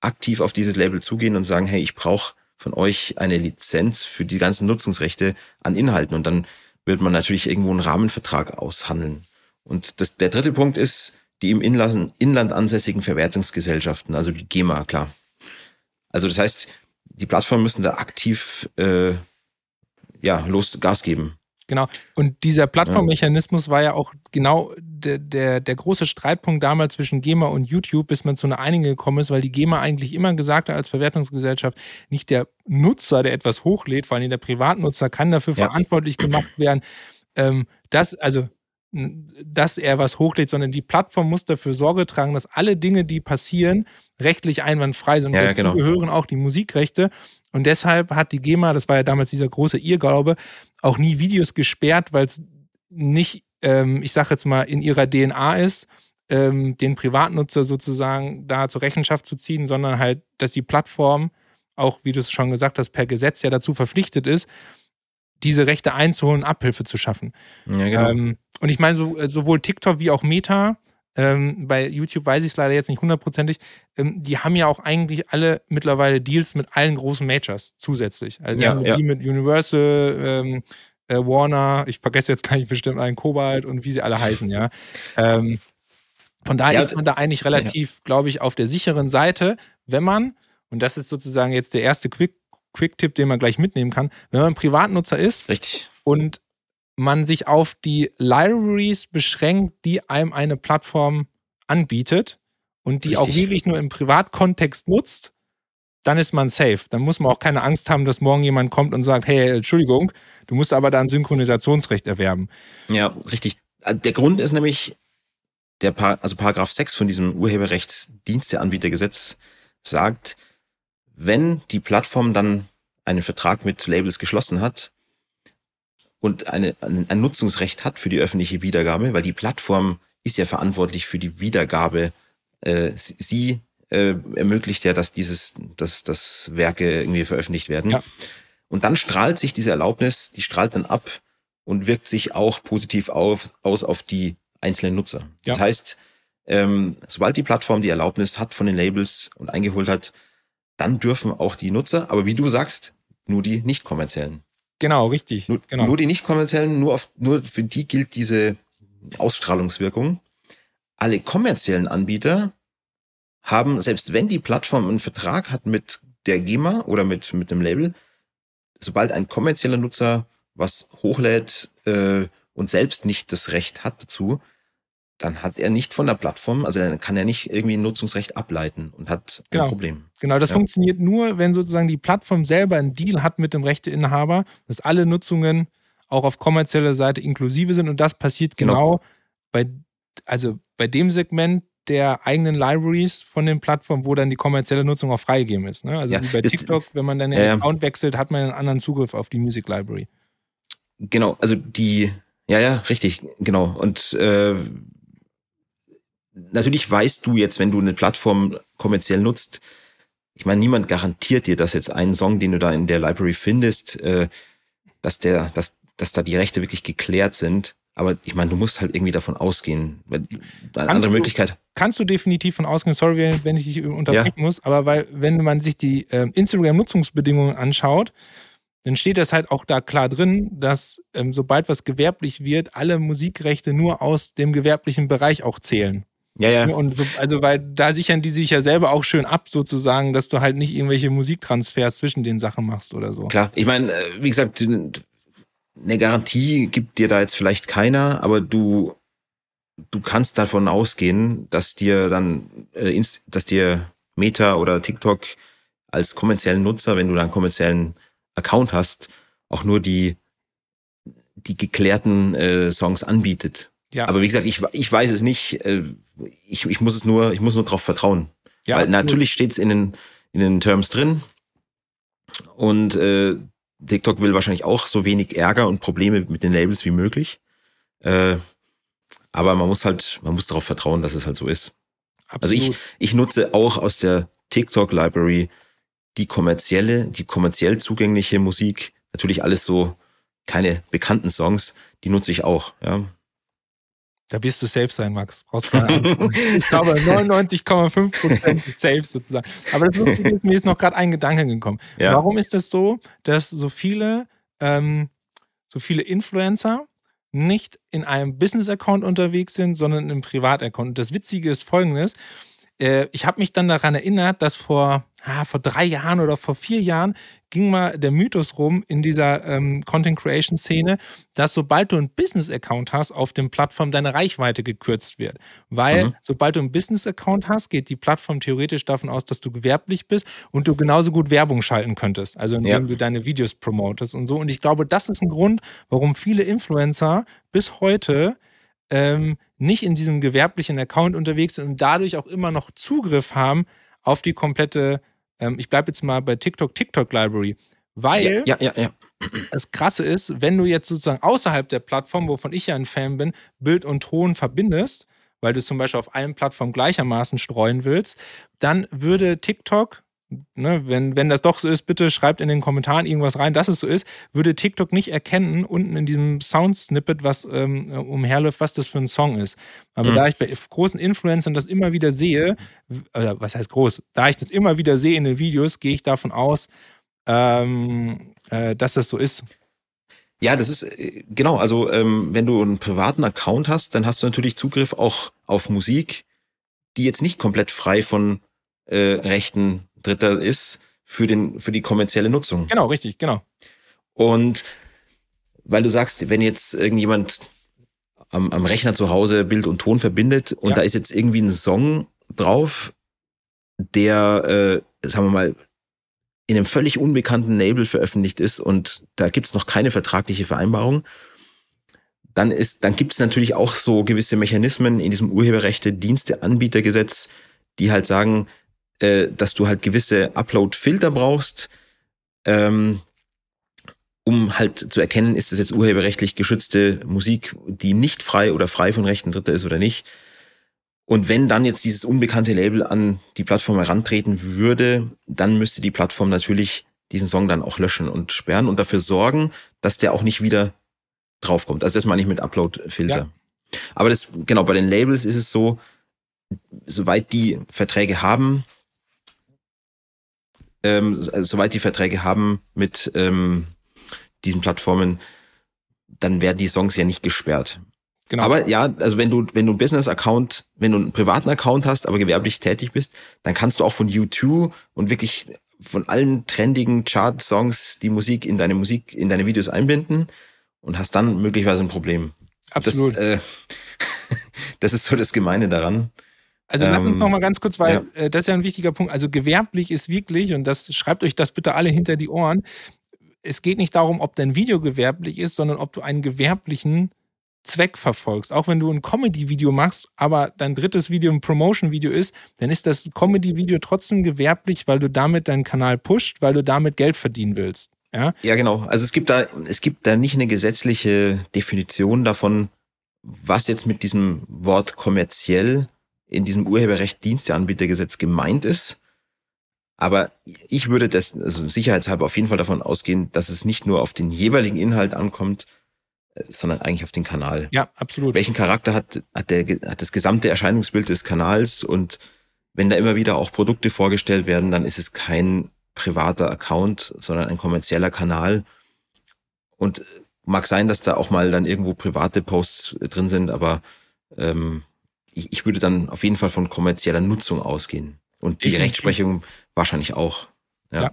aktiv auf dieses Label zugehen und sagen, hey, ich brauche von euch eine Lizenz für die ganzen Nutzungsrechte an Inhalten. Und dann wird man natürlich irgendwo einen Rahmenvertrag aushandeln. Und das, der dritte Punkt ist, die im Inland, Inland ansässigen Verwertungsgesellschaften, also die GEMA, klar. Also das heißt, die Plattformen müssen da aktiv äh, ja, los Gas geben. Genau. Und dieser Plattformmechanismus war ja auch genau der, der, der große Streitpunkt damals zwischen GEMA und YouTube, bis man zu einer Einigung gekommen ist, weil die GEMA eigentlich immer gesagt hat, als Verwertungsgesellschaft, nicht der Nutzer, der etwas hochlädt, vor allem der Privatnutzer, kann dafür ja. verantwortlich gemacht werden, ähm, dass, also dass er was hochlädt, sondern die Plattform muss dafür Sorge tragen, dass alle Dinge, die passieren, rechtlich einwandfrei sind. Ja, ja, genau. gehören auch die Musikrechte. Und deshalb hat die GEMA, das war ja damals dieser große Irrglaube, auch nie Videos gesperrt, weil es nicht, ähm, ich sage jetzt mal, in ihrer DNA ist, ähm, den Privatnutzer sozusagen da zur Rechenschaft zu ziehen, sondern halt, dass die Plattform auch, wie du es schon gesagt hast, per Gesetz ja dazu verpflichtet ist, diese Rechte einzuholen, Abhilfe zu schaffen. Ja, genau. Ähm, und ich meine, so, äh, sowohl TikTok wie auch Meta, ähm, bei YouTube weiß ich es leider jetzt nicht hundertprozentig, ähm, die haben ja auch eigentlich alle mittlerweile Deals mit allen großen Majors zusätzlich. Also ja, ja. die mit Universal, ähm, äh, Warner, ich vergesse jetzt gleich bestimmt einen Kobalt und wie sie alle heißen, ja. Ähm, von daher ist man da eigentlich relativ, glaube ich, auf der sicheren Seite, wenn man, und das ist sozusagen jetzt der erste Quick Quick-Tipp, den man gleich mitnehmen kann. Wenn man Privatnutzer ist Richtig. und man sich auf die Libraries beschränkt, die einem eine Plattform anbietet und die Richtig. auch wirklich nur im Privatkontext nutzt, dann ist man safe. Dann muss man auch keine Angst haben, dass morgen jemand kommt und sagt, hey, Entschuldigung, du musst aber da ein Synchronisationsrecht erwerben. Ja, richtig. Der Grund ist nämlich, der pa also Paragraph 6 von diesem Urheberrechtsdiensteanbietergesetz sagt, wenn die Plattform dann einen Vertrag mit Labels geschlossen hat und eine, ein Nutzungsrecht hat für die öffentliche Wiedergabe, weil die Plattform ist ja verantwortlich für die Wiedergabe. Äh, sie äh, ermöglicht ja, dass dieses, dass, dass Werke irgendwie veröffentlicht werden. Ja. Und dann strahlt sich diese Erlaubnis, die strahlt dann ab und wirkt sich auch positiv auf, aus auf die einzelnen Nutzer. Ja. Das heißt, ähm, sobald die Plattform die Erlaubnis hat von den Labels und eingeholt hat, dann dürfen auch die Nutzer, aber wie du sagst, nur die nicht kommerziellen. Genau, richtig. Nur, genau. nur die nicht kommerziellen, nur, auf, nur für die gilt diese Ausstrahlungswirkung. Alle kommerziellen Anbieter haben, selbst wenn die Plattform einen Vertrag hat mit der GEMA oder mit, mit einem Label, sobald ein kommerzieller Nutzer was hochlädt äh, und selbst nicht das Recht hat dazu, dann hat er nicht von der Plattform, also dann kann er nicht irgendwie ein Nutzungsrecht ableiten und hat genau. ein Problem. Genau, das ja. funktioniert nur, wenn sozusagen die Plattform selber einen Deal hat mit dem Rechteinhaber, dass alle Nutzungen auch auf kommerzieller Seite inklusive sind und das passiert genau, genau bei, also bei dem Segment der eigenen Libraries von den Plattformen, wo dann die kommerzielle Nutzung auch freigegeben ist. Ne? Also ja, wie bei TikTok, wenn man dann den äh, Account wechselt, hat man einen anderen Zugriff auf die Music Library. Genau, also die, ja, ja, richtig, genau. Und äh, natürlich weißt du jetzt, wenn du eine Plattform kommerziell nutzt, ich meine, niemand garantiert dir, dass jetzt ein Song, den du da in der Library findest, äh, dass der, dass, dass da die Rechte wirklich geklärt sind. aber ich meine, du musst halt irgendwie davon ausgehen. Eine Kannst andere du- Möglichkeit. Kannst du definitiv von ausgehen, sorry, wenn- ich dich unterbrechen muss, aber weil, wenn man sich die ähm, Instagram-Nutzungsbedingungen anschaut, dann steht das halt auch da klar drin, dass ähm, sobald was gewerblich wird, alle Musikrechte nur aus dem gewerblichen Bereich auch zählen. Ja, ja. Und so, also, weil da sichern die sich ja selber auch schön ab, sozusagen, dass du halt nicht irgendwelche Musiktransfers zwischen den Sachen machst oder so. Klar, ich meine, äh, wie gesagt, eine Garantie gibt dir da jetzt vielleicht keiner, aber du, du kannst davon ausgehen, dass dir dann, äh, dass dir Meta oder TikTok als kommerziellen Nutzer, wenn du da einen kommerziellen Account hast, auch nur die, die geklärten äh, Songs anbietet. Ja. Aber wie gesagt, ich, ich weiß es nicht. Äh, ich, ich muss es nur, ich muss nur darauf vertrauen. Ja, Weil natürlich steht es in den, in den Terms drin. Und äh, TikTok will wahrscheinlich auch so wenig Ärger und Probleme mit den Labels wie möglich. Äh, aber man muss halt, man muss darauf vertrauen, dass es halt so ist. Also Absolut. ich, ich nutze auch aus der TikTok Library die kommerzielle, die kommerziell zugängliche Musik, natürlich alles so keine bekannten Songs, die nutze ich auch. Ja. Da wirst du safe sein, Max. Brauchst keine ich glaube, 99,5% safe sozusagen. Aber das Lustige ist, mir ist noch gerade ein Gedanke gekommen. Ja. Warum ist das so, dass so viele, ähm, so viele Influencer nicht in einem Business-Account unterwegs sind, sondern in einem Privat-Account? Und das Witzige ist folgendes. Äh, ich habe mich dann daran erinnert, dass vor, ah, vor drei Jahren oder vor vier Jahren ging mal der Mythos rum in dieser ähm, Content-Creation-Szene, dass sobald du einen Business-Account hast, auf den Plattformen deine Reichweite gekürzt wird. Weil Mhm. sobald du einen Business-Account hast, geht die Plattform theoretisch davon aus, dass du gewerblich bist und du genauso gut Werbung schalten könntest. Also indem Ja. du deine Videos promotest und so. Und ich glaube, das ist ein Grund, warum viele Influencer bis heute ähm, nicht in diesem gewerblichen Account unterwegs sind und dadurch auch immer noch Zugriff haben auf die komplette, ähm, ich bleibe jetzt mal bei TikTok, TikTok Library. Weil Ja, ja, ja. das Krasse ist, wenn du jetzt sozusagen außerhalb der Plattform, wovon ich ja ein Fan bin, Bild und Ton verbindest, weil du zum Beispiel auf allen Plattformen gleichermaßen streuen willst, dann würde TikTok, ne, wenn, wenn das doch so ist, bitte schreibt in den Kommentaren irgendwas rein, dass es so ist, würde TikTok nicht erkennen, unten in diesem Sound-Snippet, was ähm, umherläuft, was das für ein Song ist. Aber Mhm. da ich bei großen Influencern das immer wieder sehe, oder was heißt groß, da ich das immer wieder sehe in den Videos, gehe ich davon aus, ähm, äh, dass das so ist. Ja, das ist äh, genau. Also ähm, wenn du einen privaten Account hast, dann hast du natürlich Zugriff auch auf Musik, die jetzt nicht komplett frei von äh, Rechten Dritter ist für den für die kommerzielle Nutzung. Genau, richtig, genau. Und weil du sagst, wenn jetzt irgendjemand am, am Rechner zu Hause Bild und Ton verbindet und Ja. da ist jetzt irgendwie ein Song drauf, der, äh, sagen wir mal, in einem völlig unbekannten Label veröffentlicht ist und da gibt's noch keine vertragliche Vereinbarung, dann ist, dann gibt's natürlich auch so gewisse Mechanismen in diesem Urheberrechte-Dienste-Anbietergesetz, die halt sagen, äh, dass du halt gewisse Upload-Filter brauchst, ähm, um halt zu erkennen, ist das jetzt urheberrechtlich geschützte Musik, die nicht frei oder frei von Rechten Dritter ist oder nicht. Und wenn dann jetzt dieses unbekannte Label an die Plattform herantreten würde, dann müsste die Plattform natürlich diesen Song dann auch löschen und sperren und dafür sorgen, dass der auch nicht wieder draufkommt. Also das meine ich mit Upload-Filter. Aber das, genau, bei den Labels ist es so, soweit die Verträge haben, ähm, also soweit die Verträge haben mit ähm, diesen Plattformen, dann werden die Songs ja nicht gesperrt. genau. Aber ja, also wenn du, wenn du einen Business-Account, wenn du einen privaten Account hast, aber gewerblich tätig bist, dann kannst du auch von U2 und wirklich von allen trendigen Chart-Songs die Musik in deine Musik, in deine Videos einbinden und hast dann möglicherweise ein Problem. Absolut. Das, äh, [laughs] das ist so das Gemeine daran. Also lass uns Ähm, noch mal ganz kurz, weil ja. äh, das ist ja ein wichtiger Punkt. Also gewerblich ist wirklich, und das schreibt euch das bitte alle hinter die Ohren, es geht nicht darum, ob dein Video gewerblich ist, sondern ob du einen gewerblichen Zweck verfolgst. Auch wenn du ein Comedy-Video machst, aber dein drittes Video ein Promotion-Video ist, dann ist das Comedy-Video trotzdem gewerblich, weil du damit deinen Kanal pusht, weil du damit Geld verdienen willst. Ja, Ja, genau. Also es gibt da, es gibt da nicht eine gesetzliche Definition davon, was jetzt mit diesem Wort kommerziell in diesem Urheberrecht Diensteanbietergesetz gemeint ist. Aber ich würde das, also sicherheitshalber auf jeden Fall davon ausgehen, dass es nicht nur auf den jeweiligen Inhalt ankommt, äh, sondern eigentlich auf den Kanal. Ja, absolut. Welchen Charakter hat, hat, der, hat das gesamte Erscheinungsbild des Kanals und wenn da immer wieder auch Produkte vorgestellt werden, dann ist es kein privater Account, sondern ein kommerzieller Kanal. Und mag sein, dass da auch mal dann irgendwo private Posts drin sind, aber ähm, ich, ich würde dann auf jeden Fall von kommerzieller Nutzung ausgehen. Und die Definitiv. Rechtsprechung wahrscheinlich auch. Ja. ja.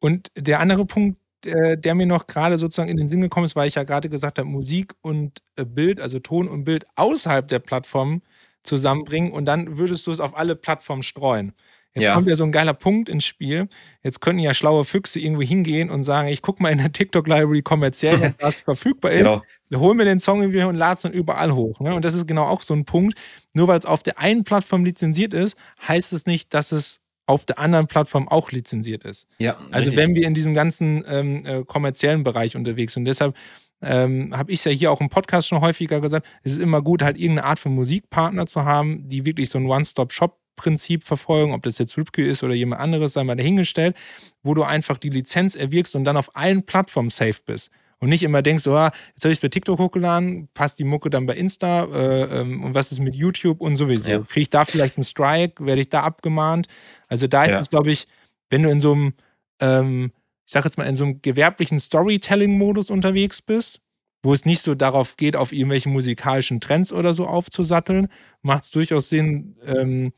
Und der andere Punkt, äh, der mir noch gerade sozusagen in den Sinn gekommen ist, weil ich ja gerade gesagt habe, Musik und äh, Bild, also Ton und Bild außerhalb der Plattform zusammenbringen und dann würdest du es auf alle Plattformen streuen. Jetzt ja. kommt ja so ein geiler Punkt ins Spiel. Jetzt können ja schlaue Füchse irgendwo hingehen und sagen, ich gucke mal in der TikTok-Library kommerziell, was [laughs] verfügbar ist. Genau. Hol mir den Song irgendwie und lade es dann überall hoch. Ne? Und das ist genau auch so ein Punkt. Nur weil es auf der einen Plattform lizenziert ist, heißt es nicht, dass es auf der anderen Plattform auch lizenziert ist. Ja, also richtig. wenn wir in diesem ganzen ähm, äh, kommerziellen Bereich unterwegs sind. Und deshalb ähm, habe ich es ja hier auch im Podcast schon häufiger gesagt, es ist immer gut, halt irgendeine Art von Musikpartner zu haben, die wirklich so ein One-Stop-Shop Prinzip verfolgen, ob das jetzt Ripke ist oder jemand anderes, sei mal dahingestellt, wo du einfach die Lizenz erwirkst und dann auf allen Plattformen safe bist. Und nicht immer denkst, oh, jetzt habe ich es bei TikTok hochgeladen, passt die Mucke dann bei Insta äh, ähm, und was ist mit YouTube und sowieso. Ja. Kriege ich da vielleicht einen Strike, werde ich da abgemahnt? Also da ja. ist, glaube ich, wenn du in so einem, ähm, ich sag jetzt mal, in so einem gewerblichen Storytelling-Modus unterwegs bist, wo es nicht so darauf geht, auf irgendwelche musikalischen Trends oder so aufzusatteln, macht es durchaus Sinn, ähm,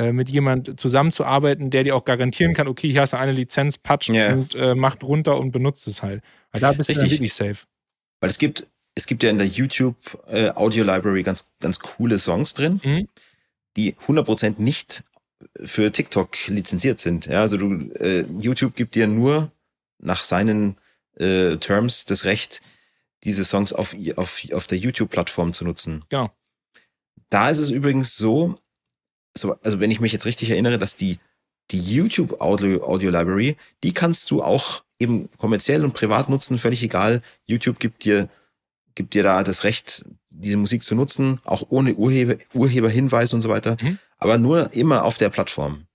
äh, mit jemand zusammenzuarbeiten, der dir auch garantieren kann, okay, hier hast du eine Lizenz, patsch yeah. und äh, macht runter und benutzt es halt. Weil da bist Richtig. du wirklich safe. Weil es gibt, es gibt ja in der YouTube äh, Audio Library ganz, ganz coole Songs drin, mhm. die 100% nicht für TikTok lizenziert sind. Ja, also du, äh, YouTube gibt dir nur nach seinen äh, Terms das Recht, diese Songs auf, auf, auf der YouTube-Plattform zu nutzen. Genau. Da ist es übrigens so, so, also wenn ich mich jetzt richtig erinnere, dass die, die YouTube Audio, Audio Library, die kannst du auch eben kommerziell und privat nutzen, völlig egal. YouTube gibt dir, gibt dir da das Recht, diese Musik zu nutzen, auch ohne Urheber, Urheberhinweis und so weiter, mhm. aber nur immer auf der Plattform.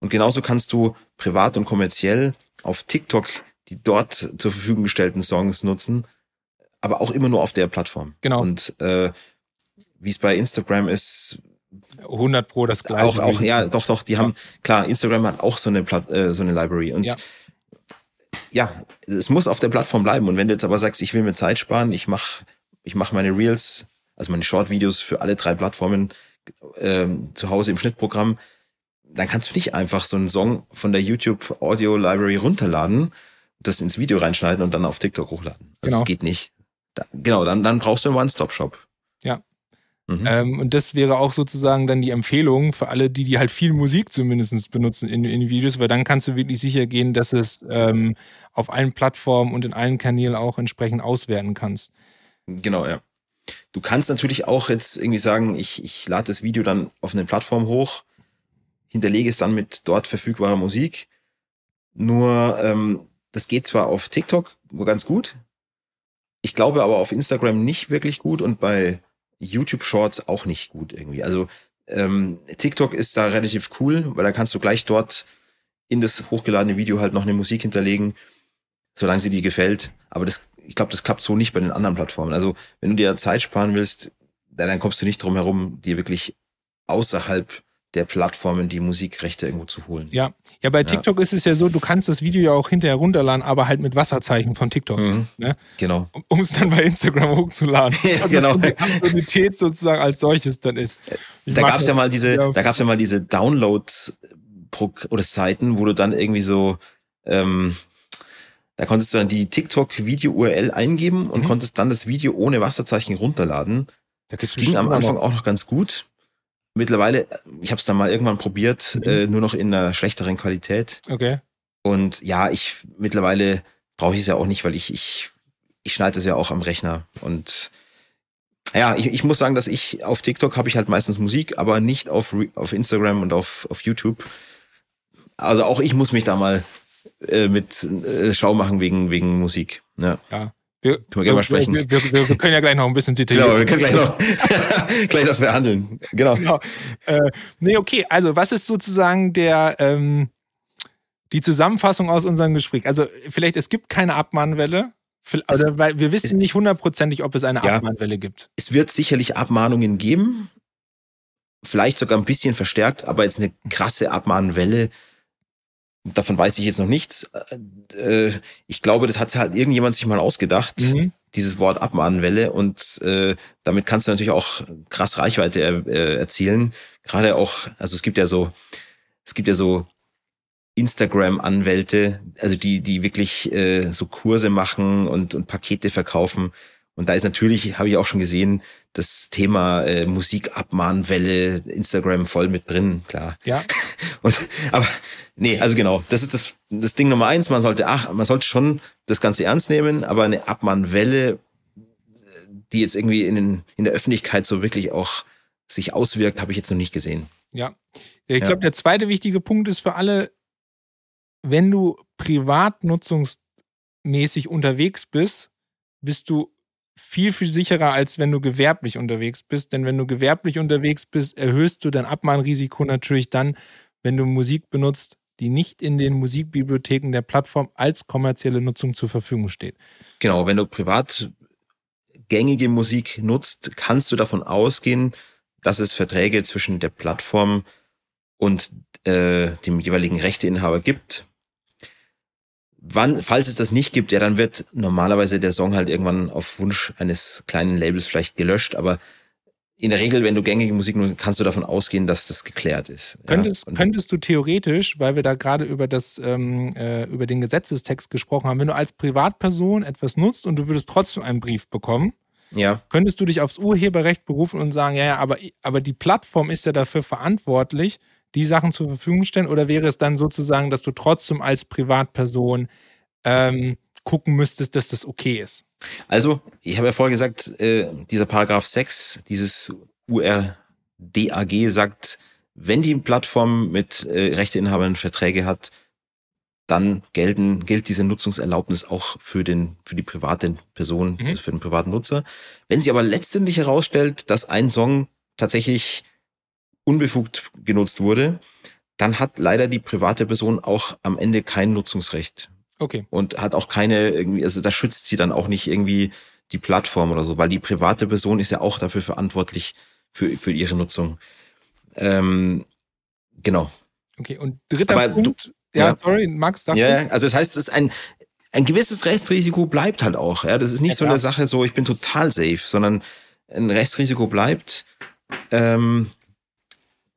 Und genauso kannst du privat und kommerziell auf TikTok die dort zur Verfügung gestellten Songs nutzen, aber auch immer nur auf der Plattform. Genau. Und äh, wie es bei Instagram ist, 100 Pro das gleiche. Auch, auch, ja, doch, doch, die haben, klar, Instagram hat auch so eine, äh, so eine Library und ja. ja. es muss auf der Plattform bleiben. Und wenn du jetzt aber sagst, ich will mir Zeit sparen, ich mache ich mach meine Reels, also meine Short-Videos für alle drei Plattformen ähm, zu Hause im Schnittprogramm, dann kannst du nicht einfach so einen Song von der YouTube Audio Library runterladen, das ins Video reinschneiden und dann auf TikTok hochladen. Also genau. Das geht nicht. Da, genau, dann, dann brauchst du einen One-Stop-Shop. Ja, Mhm. Ähm, und das wäre auch sozusagen dann die Empfehlung für alle, die, die halt viel Musik zumindest benutzen in, in Videos, weil dann kannst du wirklich sicher gehen, dass es ähm, auf allen Plattformen und in allen Kanälen auch entsprechend auswerten kannst. Genau, ja. Du kannst natürlich auch jetzt irgendwie sagen, ich, ich lade das Video dann auf eine Plattform hoch, hinterlege es dann mit dort verfügbarer Musik. Nur ähm, das geht zwar auf TikTok ganz gut, ich glaube aber auf Instagram nicht wirklich gut und bei YouTube Shorts auch nicht gut irgendwie. Also ähm, TikTok ist da relativ cool, weil da kannst du gleich dort in das hochgeladene Video halt noch eine Musik hinterlegen, solange sie dir gefällt. Aber das, ich glaube, das klappt so nicht bei den anderen Plattformen. Also wenn du dir Zeit sparen willst, dann kommst du nicht drum herum, dir wirklich außerhalb der Plattformen die Musikrechte irgendwo zu holen. Ja, ja bei TikTok ja. ist es ja so, du kannst das Video ja auch hinterher runterladen, aber halt mit Wasserzeichen von TikTok. Mhm. Ne? Genau. Um es dann bei Instagram hochzuladen. [laughs] ja, also genau. Die Absurdität sozusagen als solches dann ist. Ich da gab es ja mal diese, ja. da ja mal diese Download oder Seiten, wo du dann irgendwie so, ähm, da konntest du dann die TikTok-Video-URL eingeben und mhm. konntest dann das Video ohne Wasserzeichen runterladen. Das, das ging am Anfang auch noch ganz gut. Mittlerweile, ich habe es dann mal irgendwann probiert, mhm. äh, nur noch in einer schlechteren Qualität. Okay. Und ja, ich mittlerweile brauche ich es ja auch nicht, weil ich, ich, ich schneide es ja auch am Rechner. Und ja, ich, ich muss sagen, dass ich auf TikTok habe ich halt meistens Musik, aber nicht auf, auf Instagram und auf, auf YouTube. Also auch ich muss mich da mal äh, mit äh, schlau machen wegen, wegen Musik. Ja. ja. Wir, können wir gerne mal sprechen. Wir, wir, wir, können ja gleich noch ein bisschen [laughs] detailliert. Genau, wir können gleich noch, [laughs] gleich noch verhandeln. Genau. genau. Äh, nee, okay. Also, was ist sozusagen der, ähm, die Zusammenfassung aus unserem Gespräch? Also, vielleicht, es gibt keine Abmahnwelle. Oder weil wir wissen nicht hundertprozentig, ob es eine ja, Abmahnwelle gibt. Es wird sicherlich Abmahnungen geben, vielleicht sogar ein bisschen verstärkt, aber jetzt eine krasse Abmahnwelle, davon weiß ich jetzt noch nichts. Äh, ich glaube, das hat halt irgendjemand sich mal ausgedacht, mhm. dieses Wort Abmahnwelle, und äh, damit kannst du natürlich auch krass Reichweite äh, erzielen. Gerade auch, also es gibt ja so, es gibt ja so Instagram-Anwälte, also die, die wirklich äh, so Kurse machen und, und Pakete verkaufen. Und da ist natürlich, habe ich auch schon gesehen, das Thema äh, Musikabmahnwelle, Instagram voll mit drin, klar. Ja. [laughs] Und, aber nee, also genau, das ist das, das Ding Nummer eins. Man sollte, ach, man sollte schon das Ganze ernst nehmen, aber eine Abmahnwelle, die jetzt irgendwie in, den, in der Öffentlichkeit so wirklich auch sich auswirkt, habe ich jetzt noch nicht gesehen. Ja. Ich glaube, ja. der zweite wichtige Punkt ist für alle, wenn du privatnutzungsmäßig unterwegs bist, bist du viel, viel sicherer, als wenn du gewerblich unterwegs bist. Denn wenn du gewerblich unterwegs bist, erhöhst du dein Abmahnrisiko natürlich dann, wenn du Musik benutzt, die nicht in den Musikbibliotheken der Plattform als kommerzielle Nutzung zur Verfügung steht. Genau, wenn du privat gängige Musik nutzt, kannst du davon ausgehen, dass es Verträge zwischen der Plattform und äh, dem jeweiligen Rechteinhaber gibt. Wann, falls es das nicht gibt, ja, dann wird normalerweise der Song halt irgendwann auf Wunsch eines kleinen Labels vielleicht gelöscht, aber in der Regel, wenn du gängige Musik nutzt, kannst du davon ausgehen, dass das geklärt ist. Könntest, ja? könntest du theoretisch, weil wir da gerade über das ähm, äh, über den Gesetzestext gesprochen haben, wenn du als Privatperson etwas nutzt und du würdest trotzdem einen Brief bekommen, ja. könntest du dich aufs Urheberrecht berufen und sagen, ja, ja, aber, aber die Plattform ist ja dafür verantwortlich, die Sachen zur Verfügung stellen? Oder wäre es dann sozusagen, dass du trotzdem als Privatperson ähm, gucken müsstest, dass das okay ist? Also, ich habe ja vorher gesagt, äh, dieser Paragraph 6, dieses URDAG sagt, wenn die Plattform mit äh, Rechteinhabern Verträge hat, dann gelten, gilt diese Nutzungserlaubnis auch für den, für die private Person, mhm. also für den privaten Nutzer. Wenn sie aber letztendlich herausstellt, dass ein Song tatsächlich unbefugt genutzt wurde, dann hat leider die private Person auch am Ende kein Nutzungsrecht. Okay. Und hat auch keine irgendwie, also da schützt sie dann auch nicht irgendwie die Plattform oder so, weil die private Person ist ja auch dafür verantwortlich für, für ihre Nutzung. Ähm, genau. Okay, und dritter Aber Punkt. Du, ja, ja, sorry, Max, sag Ja, also das heißt, es ist ein, ein gewisses Restrisiko bleibt halt auch. Ja, das ist nicht ja, so eine Sache, so ich bin total safe, sondern ein Restrisiko bleibt. Ähm,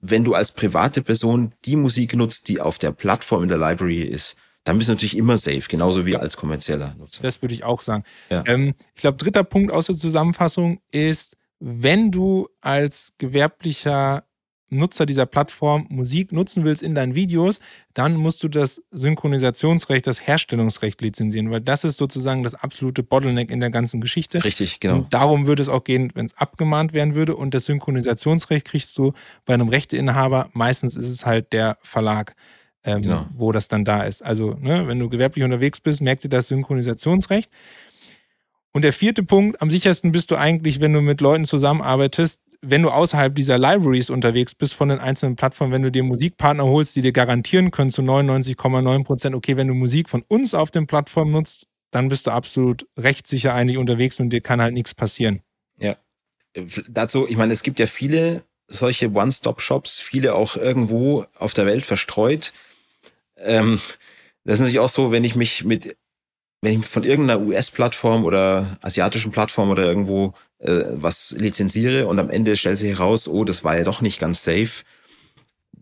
wenn du als private Person die Musik nutzt, die auf der Plattform in der Library ist, dann bist du natürlich immer safe, genauso wie als kommerzieller Nutzer. Das würde ich auch sagen. Ja. Ähm, ich glaube, dritter Punkt aus der Zusammenfassung ist, wenn du als gewerblicher Nutzer dieser Plattform Musik nutzen willst in deinen Videos, dann musst du das Synchronisationsrecht, das Herstellungsrecht lizenzieren, weil das ist sozusagen das absolute Bottleneck in der ganzen Geschichte. Richtig, genau. Und darum würde es auch gehen, wenn es abgemahnt werden würde. Und das Synchronisationsrecht kriegst du bei einem Rechteinhaber. Meistens ist es halt der Verlag. Ähm, genau. wo das dann da ist. Also, ne, wenn du gewerblich unterwegs bist, merkt dir das Synchronisationsrecht. Und der vierte Punkt, am sichersten bist du eigentlich, wenn du mit Leuten zusammenarbeitest, wenn du außerhalb dieser Libraries unterwegs bist von den einzelnen Plattformen, wenn du dir Musikpartner holst, die dir garantieren können zu 99,9 Prozent, okay, wenn du Musik von uns auf den Plattformen nutzt, dann bist du absolut rechtssicher eigentlich unterwegs und dir kann halt nichts passieren. Ja. Dazu, ich meine, es gibt ja viele solche One-Stop-Shops, viele auch irgendwo auf der Welt verstreut. Ähm, das ist natürlich auch so, wenn ich mich mit, wenn ich von irgendeiner US-Plattform oder asiatischen Plattform oder irgendwo äh, was lizenziere und am Ende stellt sich heraus, oh, das war ja doch nicht ganz safe,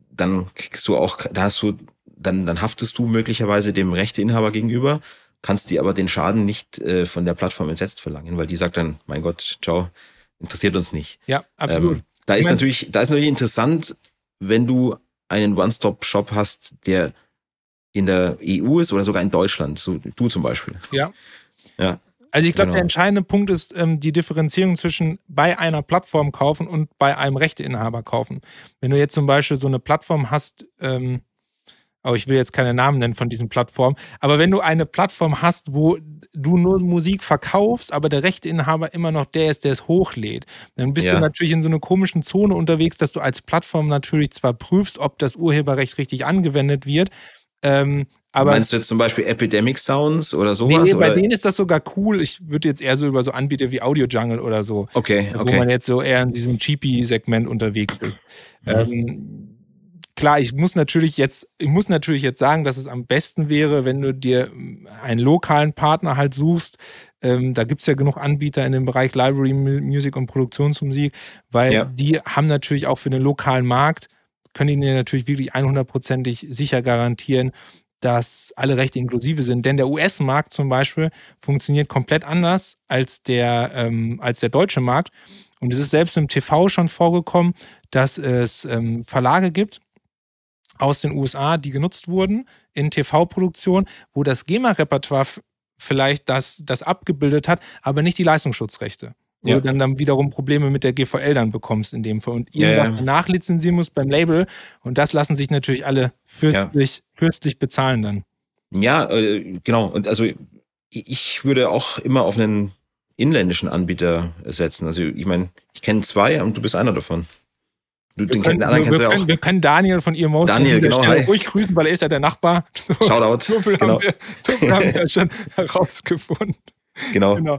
dann kriegst du auch, da hast du, dann, dann haftest du möglicherweise dem Rechteinhaber gegenüber, kannst dir aber den Schaden nicht äh, von der Plattform entsetzt verlangen, weil die sagt dann, mein Gott, ciao, interessiert uns nicht. Ja, absolut. Ähm, da ist natürlich, da ist natürlich interessant, wenn du einen One-Stop-Shop hast, der in der EU ist oder sogar in Deutschland, so du zum Beispiel. Ja. Ja. Also ich glaube, genau. der entscheidende Punkt ist ähm, die Differenzierung zwischen bei einer Plattform kaufen und bei einem Rechteinhaber kaufen. Wenn du jetzt zum Beispiel so eine Plattform hast, ähm, aber ich will jetzt keine Namen nennen von diesen Plattformen, aber wenn du eine Plattform hast, wo du nur Musik verkaufst, aber der Rechteinhaber immer noch der ist, der es hochlädt, dann bist ja. du natürlich in so einer komischen Zone unterwegs, dass du als Plattform natürlich zwar prüfst, ob das Urheberrecht richtig angewendet wird, ähm, Aber Meinst du jetzt zum Beispiel Epidemic Sounds oder sowas? Nee, bei oder? denen ist das sogar cool. Ich würde jetzt eher so über so Anbieter wie Audio Jungle oder so. Okay, okay. Wo man jetzt so eher in diesem Cheapy-Segment unterwegs ist. Mhm. Ähm, klar, ich muss natürlich jetzt, ich muss natürlich jetzt sagen, dass es am besten wäre, wenn du dir einen lokalen Partner halt suchst. Ähm, da gibt es ja genug Anbieter in dem Bereich Library Music und Produktionsmusik, weil ja. die haben natürlich auch für den lokalen Markt, können ihnen natürlich wirklich 100%ig sicher garantieren, dass alle Rechte inklusive sind. Denn der US-Markt zum Beispiel funktioniert komplett anders als der, ähm, als der deutsche Markt. Und es ist selbst im TV schon vorgekommen, dass es ähm, Verlage gibt aus den USA, die genutzt wurden in TV-Produktionen, wo das GEMA-Repertoire vielleicht das, das abgebildet hat, aber nicht die Leistungsschutzrechte wo ja. du dann, dann wiederum Probleme mit der GVL dann bekommst in dem Fall und ihr ja, ja. nachlizenzieren musst beim Label und das lassen sich natürlich alle fürstlich, fürstlich bezahlen dann. Ja, äh, genau. Und also ich würde auch immer auf einen inländischen Anbieter setzen. Also ich meine, ich kenne zwei und du bist einer davon. Du, wir, können, wir, wir, können, wir, können, Daniel von Emotion Daniel, genau, ruhig grüßen, weil er ist ja der Nachbar. So, Shoutout. So viel genau. haben wir, so viel haben wir ja schon [laughs] herausgefunden. Genau. genau.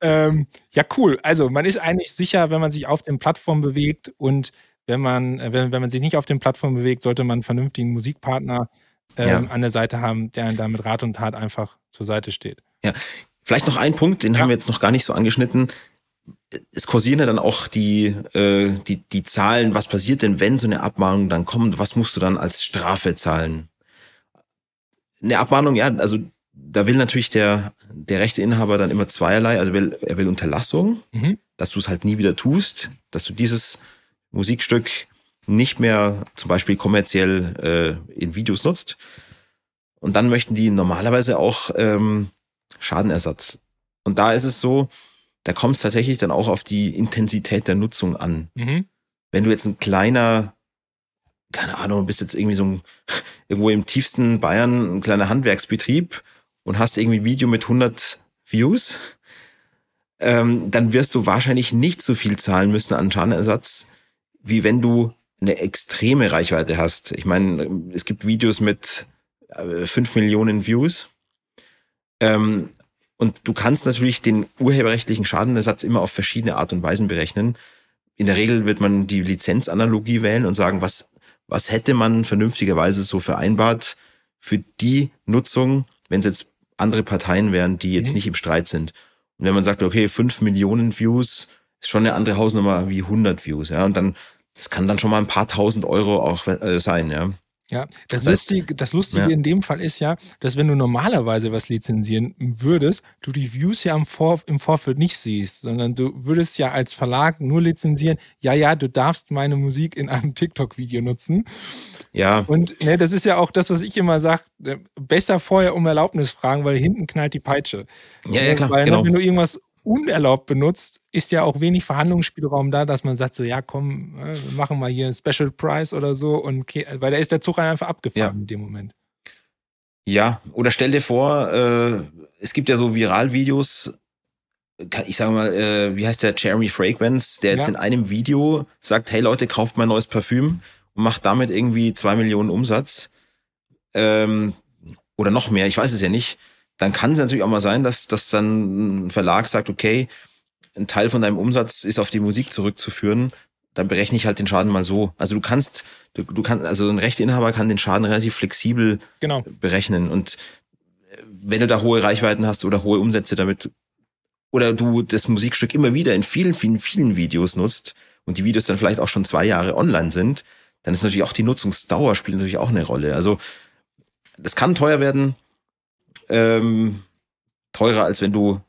Ähm, ja, cool. Also man ist eigentlich sicher, wenn man sich auf den Plattformen bewegt und wenn man, äh, wenn, wenn man sich nicht auf den Plattformen bewegt, sollte man einen vernünftigen Musikpartner ähm, ja. an der Seite haben, der da mit Rat und Tat einfach zur Seite steht. Ja, vielleicht noch ein Punkt, den ja. haben wir jetzt noch gar nicht so angeschnitten. Es kursieren ja dann auch die, äh, die, die Zahlen, was passiert denn, wenn so eine Abmahnung dann kommt, was musst du dann als Strafe zahlen? Eine Abmahnung, ja, also da will natürlich der, der Rechteinhaber dann immer zweierlei. Also will, er will Unterlassung, mhm. dass du es halt nie wieder tust, dass du dieses Musikstück nicht mehr zum Beispiel kommerziell äh, in Videos nutzt. Und dann möchten die normalerweise auch ähm, Schadenersatz. Und da ist es so, da kommt es tatsächlich dann auch auf die Intensität der Nutzung an. Mhm. Wenn du jetzt ein kleiner, keine Ahnung, bist jetzt irgendwie so ein, [laughs] irgendwo im tiefsten Bayern, ein kleiner Handwerksbetrieb und hast irgendwie ein Video mit 100 Views, ähm, dann wirst du wahrscheinlich nicht so viel zahlen müssen an Schadenersatz, wie wenn du eine extreme Reichweite hast. Ich meine, es gibt Videos mit äh, 5 Millionen Views. Ähm, und du kannst natürlich den urheberrechtlichen Schadenersatz immer auf verschiedene Art und Weisen berechnen. In der Regel wird man die Lizenzanalogie wählen und sagen, was, was hätte man vernünftigerweise so vereinbart für die Nutzung, wenn es jetzt andere Parteien wären, die jetzt mhm. nicht im Streit sind. Und wenn man sagt, okay, fünf Millionen Views ist schon eine andere Hausnummer wie 100 Views, ja, und dann, das kann dann schon mal ein paar tausend Euro auch äh, sein, ja. Ja, das, das heißt, Lustige, das Lustige ja. in dem Fall ist ja, dass wenn du normalerweise was lizenzieren würdest, du die Views ja im, Vor im Vorfeld nicht siehst, sondern du würdest ja als Verlag nur lizenzieren, ja, ja, du darfst meine Musik in einem TikTok-Video nutzen. Ja. Und ne, das ist ja auch das, was ich immer sage, äh, besser vorher um Erlaubnis fragen, weil hinten knallt die Peitsche. Ja, ja, klar. Weil ne, genau. wenn du irgendwas unerlaubt benutzt, ist ja auch wenig Verhandlungsspielraum da, dass man sagt, so ja, komm, wir machen mal hier einen Special Price oder so und weil da ist der Zug einfach abgefahren ja. in dem Moment. Ja, oder stell dir vor, äh, es gibt ja so Viralvideos, ich sage mal, äh, wie heißt der Jeremy Fragrance, der jetzt ja. in einem Video sagt, hey Leute, kauft mein neues Parfüm und macht damit irgendwie zwei Millionen Umsatz. Ähm, oder noch mehr, ich weiß es ja nicht dann kann es natürlich auch mal sein, dass, dass dann ein Verlag sagt, okay, ein Teil von deinem Umsatz ist auf die Musik zurückzuführen, dann berechne ich halt den Schaden mal so. Also du kannst, du, du kannst, also ein Rechteinhaber kann den Schaden relativ flexibel genau. berechnen. Und äh, wenn du da hohe Reichweiten hast oder hohe Umsätze damit, oder du das Musikstück immer wieder in vielen, vielen, vielen Videos nutzt und die Videos dann vielleicht auch schon zwei Jahre online sind, dann ist natürlich auch die Nutzungsdauer spielt natürlich auch eine Rolle. Also das kann teuer werden, ähm, teurer, als wenn du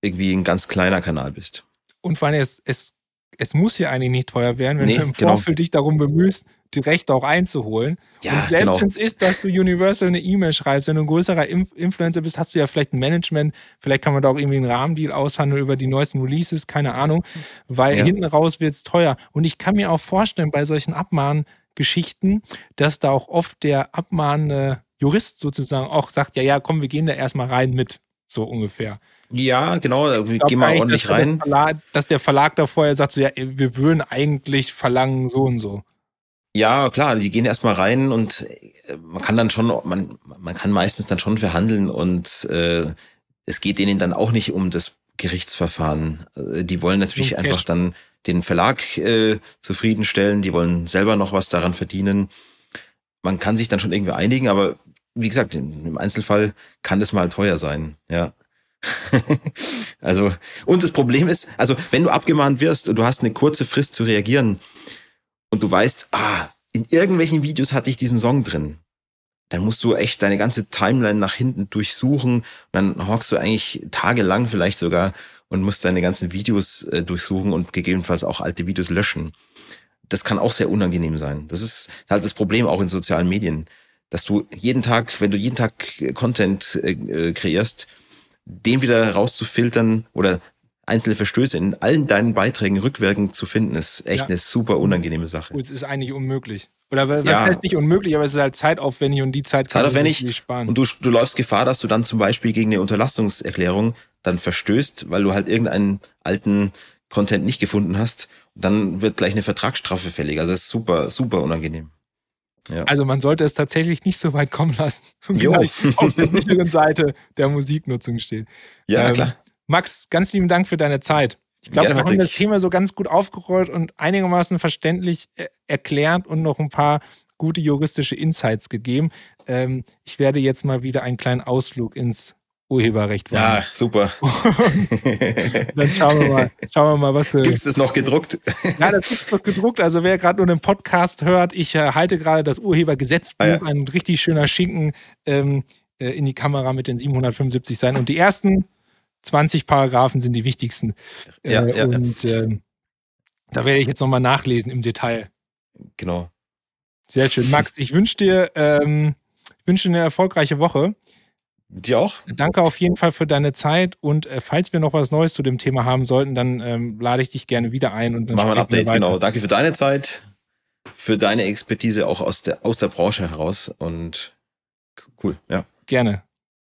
irgendwie ein ganz kleiner Kanal bist. Und vor allem, es, es, es muss ja eigentlich nicht teuer werden, wenn nee, du im genau. Vorfeld dich darum bemühst, die Rechte auch einzuholen. Ja, und selbst genau. ist, dass du Universal eine E-Mail schreibst, wenn du ein größerer Inf Influencer bist, hast du ja vielleicht ein Management, vielleicht kann man da auch irgendwie einen Rahmendeal aushandeln über die neuesten Releases, keine Ahnung, weil ja. hinten raus wird es teuer. Und ich kann mir auch vorstellen, bei solchen Abmahngeschichten, dass da auch oft der abmahnende Jurist sozusagen auch sagt, ja, ja, komm, wir gehen da erstmal rein mit, so ungefähr. Ja, genau, wir gehen mal ordentlich rein. Der Verlag, dass der Verlag da vorher sagt, so, ja, wir würden eigentlich verlangen so und so. Ja, klar, die gehen erstmal rein und äh, man kann dann schon, man, man kann meistens dann schon verhandeln und äh, es geht denen dann auch nicht um das Gerichtsverfahren. Äh, die wollen natürlich einfach dann den Verlag äh, zufriedenstellen, die wollen selber noch was daran verdienen. Man kann sich dann schon irgendwie einigen, aber wie gesagt, im Einzelfall kann das mal teuer sein, ja. [laughs] also, und das Problem ist, also, wenn du abgemahnt wirst und du hast eine kurze Frist zu reagieren und du weißt, ah, in irgendwelchen Videos hatte ich diesen Song drin, dann musst du echt deine ganze Timeline nach hinten durchsuchen. Und dann hockst du eigentlich tagelang vielleicht sogar und musst deine ganzen Videos äh, durchsuchen und gegebenenfalls auch alte Videos löschen. Das kann auch sehr unangenehm sein. Das ist halt das Problem auch in sozialen Medien, dass du jeden Tag, wenn du jeden Tag Content äh, kreierst, den wieder rauszufiltern oder einzelne Verstöße in allen deinen Beiträgen rückwirkend zu finden, ist echt ja. eine super unangenehme Sache. Es ist eigentlich unmöglich. Oder was ja. heißt nicht unmöglich, aber es ist halt zeitaufwendig und die Zeit kann zeitaufwendig sparen. Und du, du läufst Gefahr, dass du dann zum Beispiel gegen eine Unterlassungserklärung dann verstößt, weil du halt irgendeinen alten Content nicht gefunden hast. dann wird gleich eine Vertragsstrafe fällig. Also das ist super, super unangenehm. Ja. Also man sollte es tatsächlich nicht so weit kommen lassen, [laughs] jo. auf der sicheren Seite der Musiknutzung steht. Ja, ähm, klar. Max, ganz lieben Dank für deine Zeit. Ich glaube, wir haben das Thema so ganz gut aufgerollt und einigermaßen verständlich äh, erklärt und noch ein paar gute juristische Insights gegeben. Ähm, ich werde jetzt mal wieder einen kleinen Ausflug ins Urheberrecht machen. Ja, super. [laughs] dann schauen wir mal, schauen wir mal, was wir. Gibt es das noch gedruckt? [laughs] ja, das ist noch gedruckt. Also wer gerade nur einen Podcast hört, ich äh, halte gerade das Urhebergesetzbuch, ah, ja. ein richtig schöner Schinken ähm, äh, in die Kamera mit den 775 Seiten. Und die ersten 20 Paragraphen sind die wichtigsten. Ja, äh, ja, und äh, da werde ich jetzt nochmal nachlesen im Detail. Genau. Sehr schön. Max, ich wünsche dir, ähm, wünsche eine erfolgreiche Woche. Dir auch. Danke auf jeden Fall für deine Zeit und äh, falls wir noch was Neues zu dem Thema haben sollten, dann ähm, lade ich dich gerne wieder ein und dann machen wir ein Update. Genau. Danke für deine Zeit, für deine Expertise auch aus der aus der Branche heraus und cool. Ja. Gerne.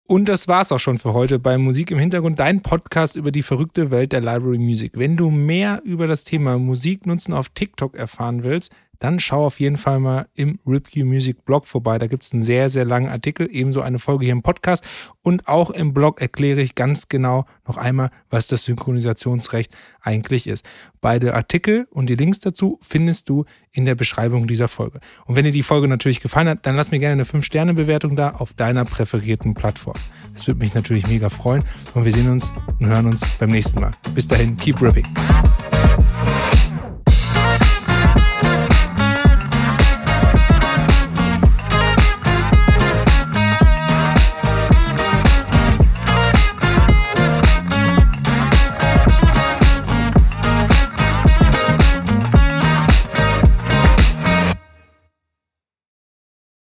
Und das war's auch schon für heute bei Musik im Hintergrund, dein Podcast über die verrückte Welt der Library Music. Wenn du mehr über das Thema Musik nutzen auf TikTok erfahren willst, dann schau auf jeden Fall mal im RipQ Music Blog vorbei. Da gibt es einen sehr, sehr langen Artikel, ebenso eine Folge hier im Podcast. Und auch im Blog erkläre ich ganz genau noch einmal, was das Synchronisationsrecht eigentlich ist. Beide Artikel und die Links dazu findest du in der Beschreibung dieser Folge. Und wenn dir die Folge natürlich gefallen hat, dann lass mir gerne eine 5-Sterne-Bewertung da auf deiner präferierten Plattform. Das würde mich natürlich mega freuen. Und wir sehen uns und hören uns beim nächsten Mal. Bis dahin, keep ripping.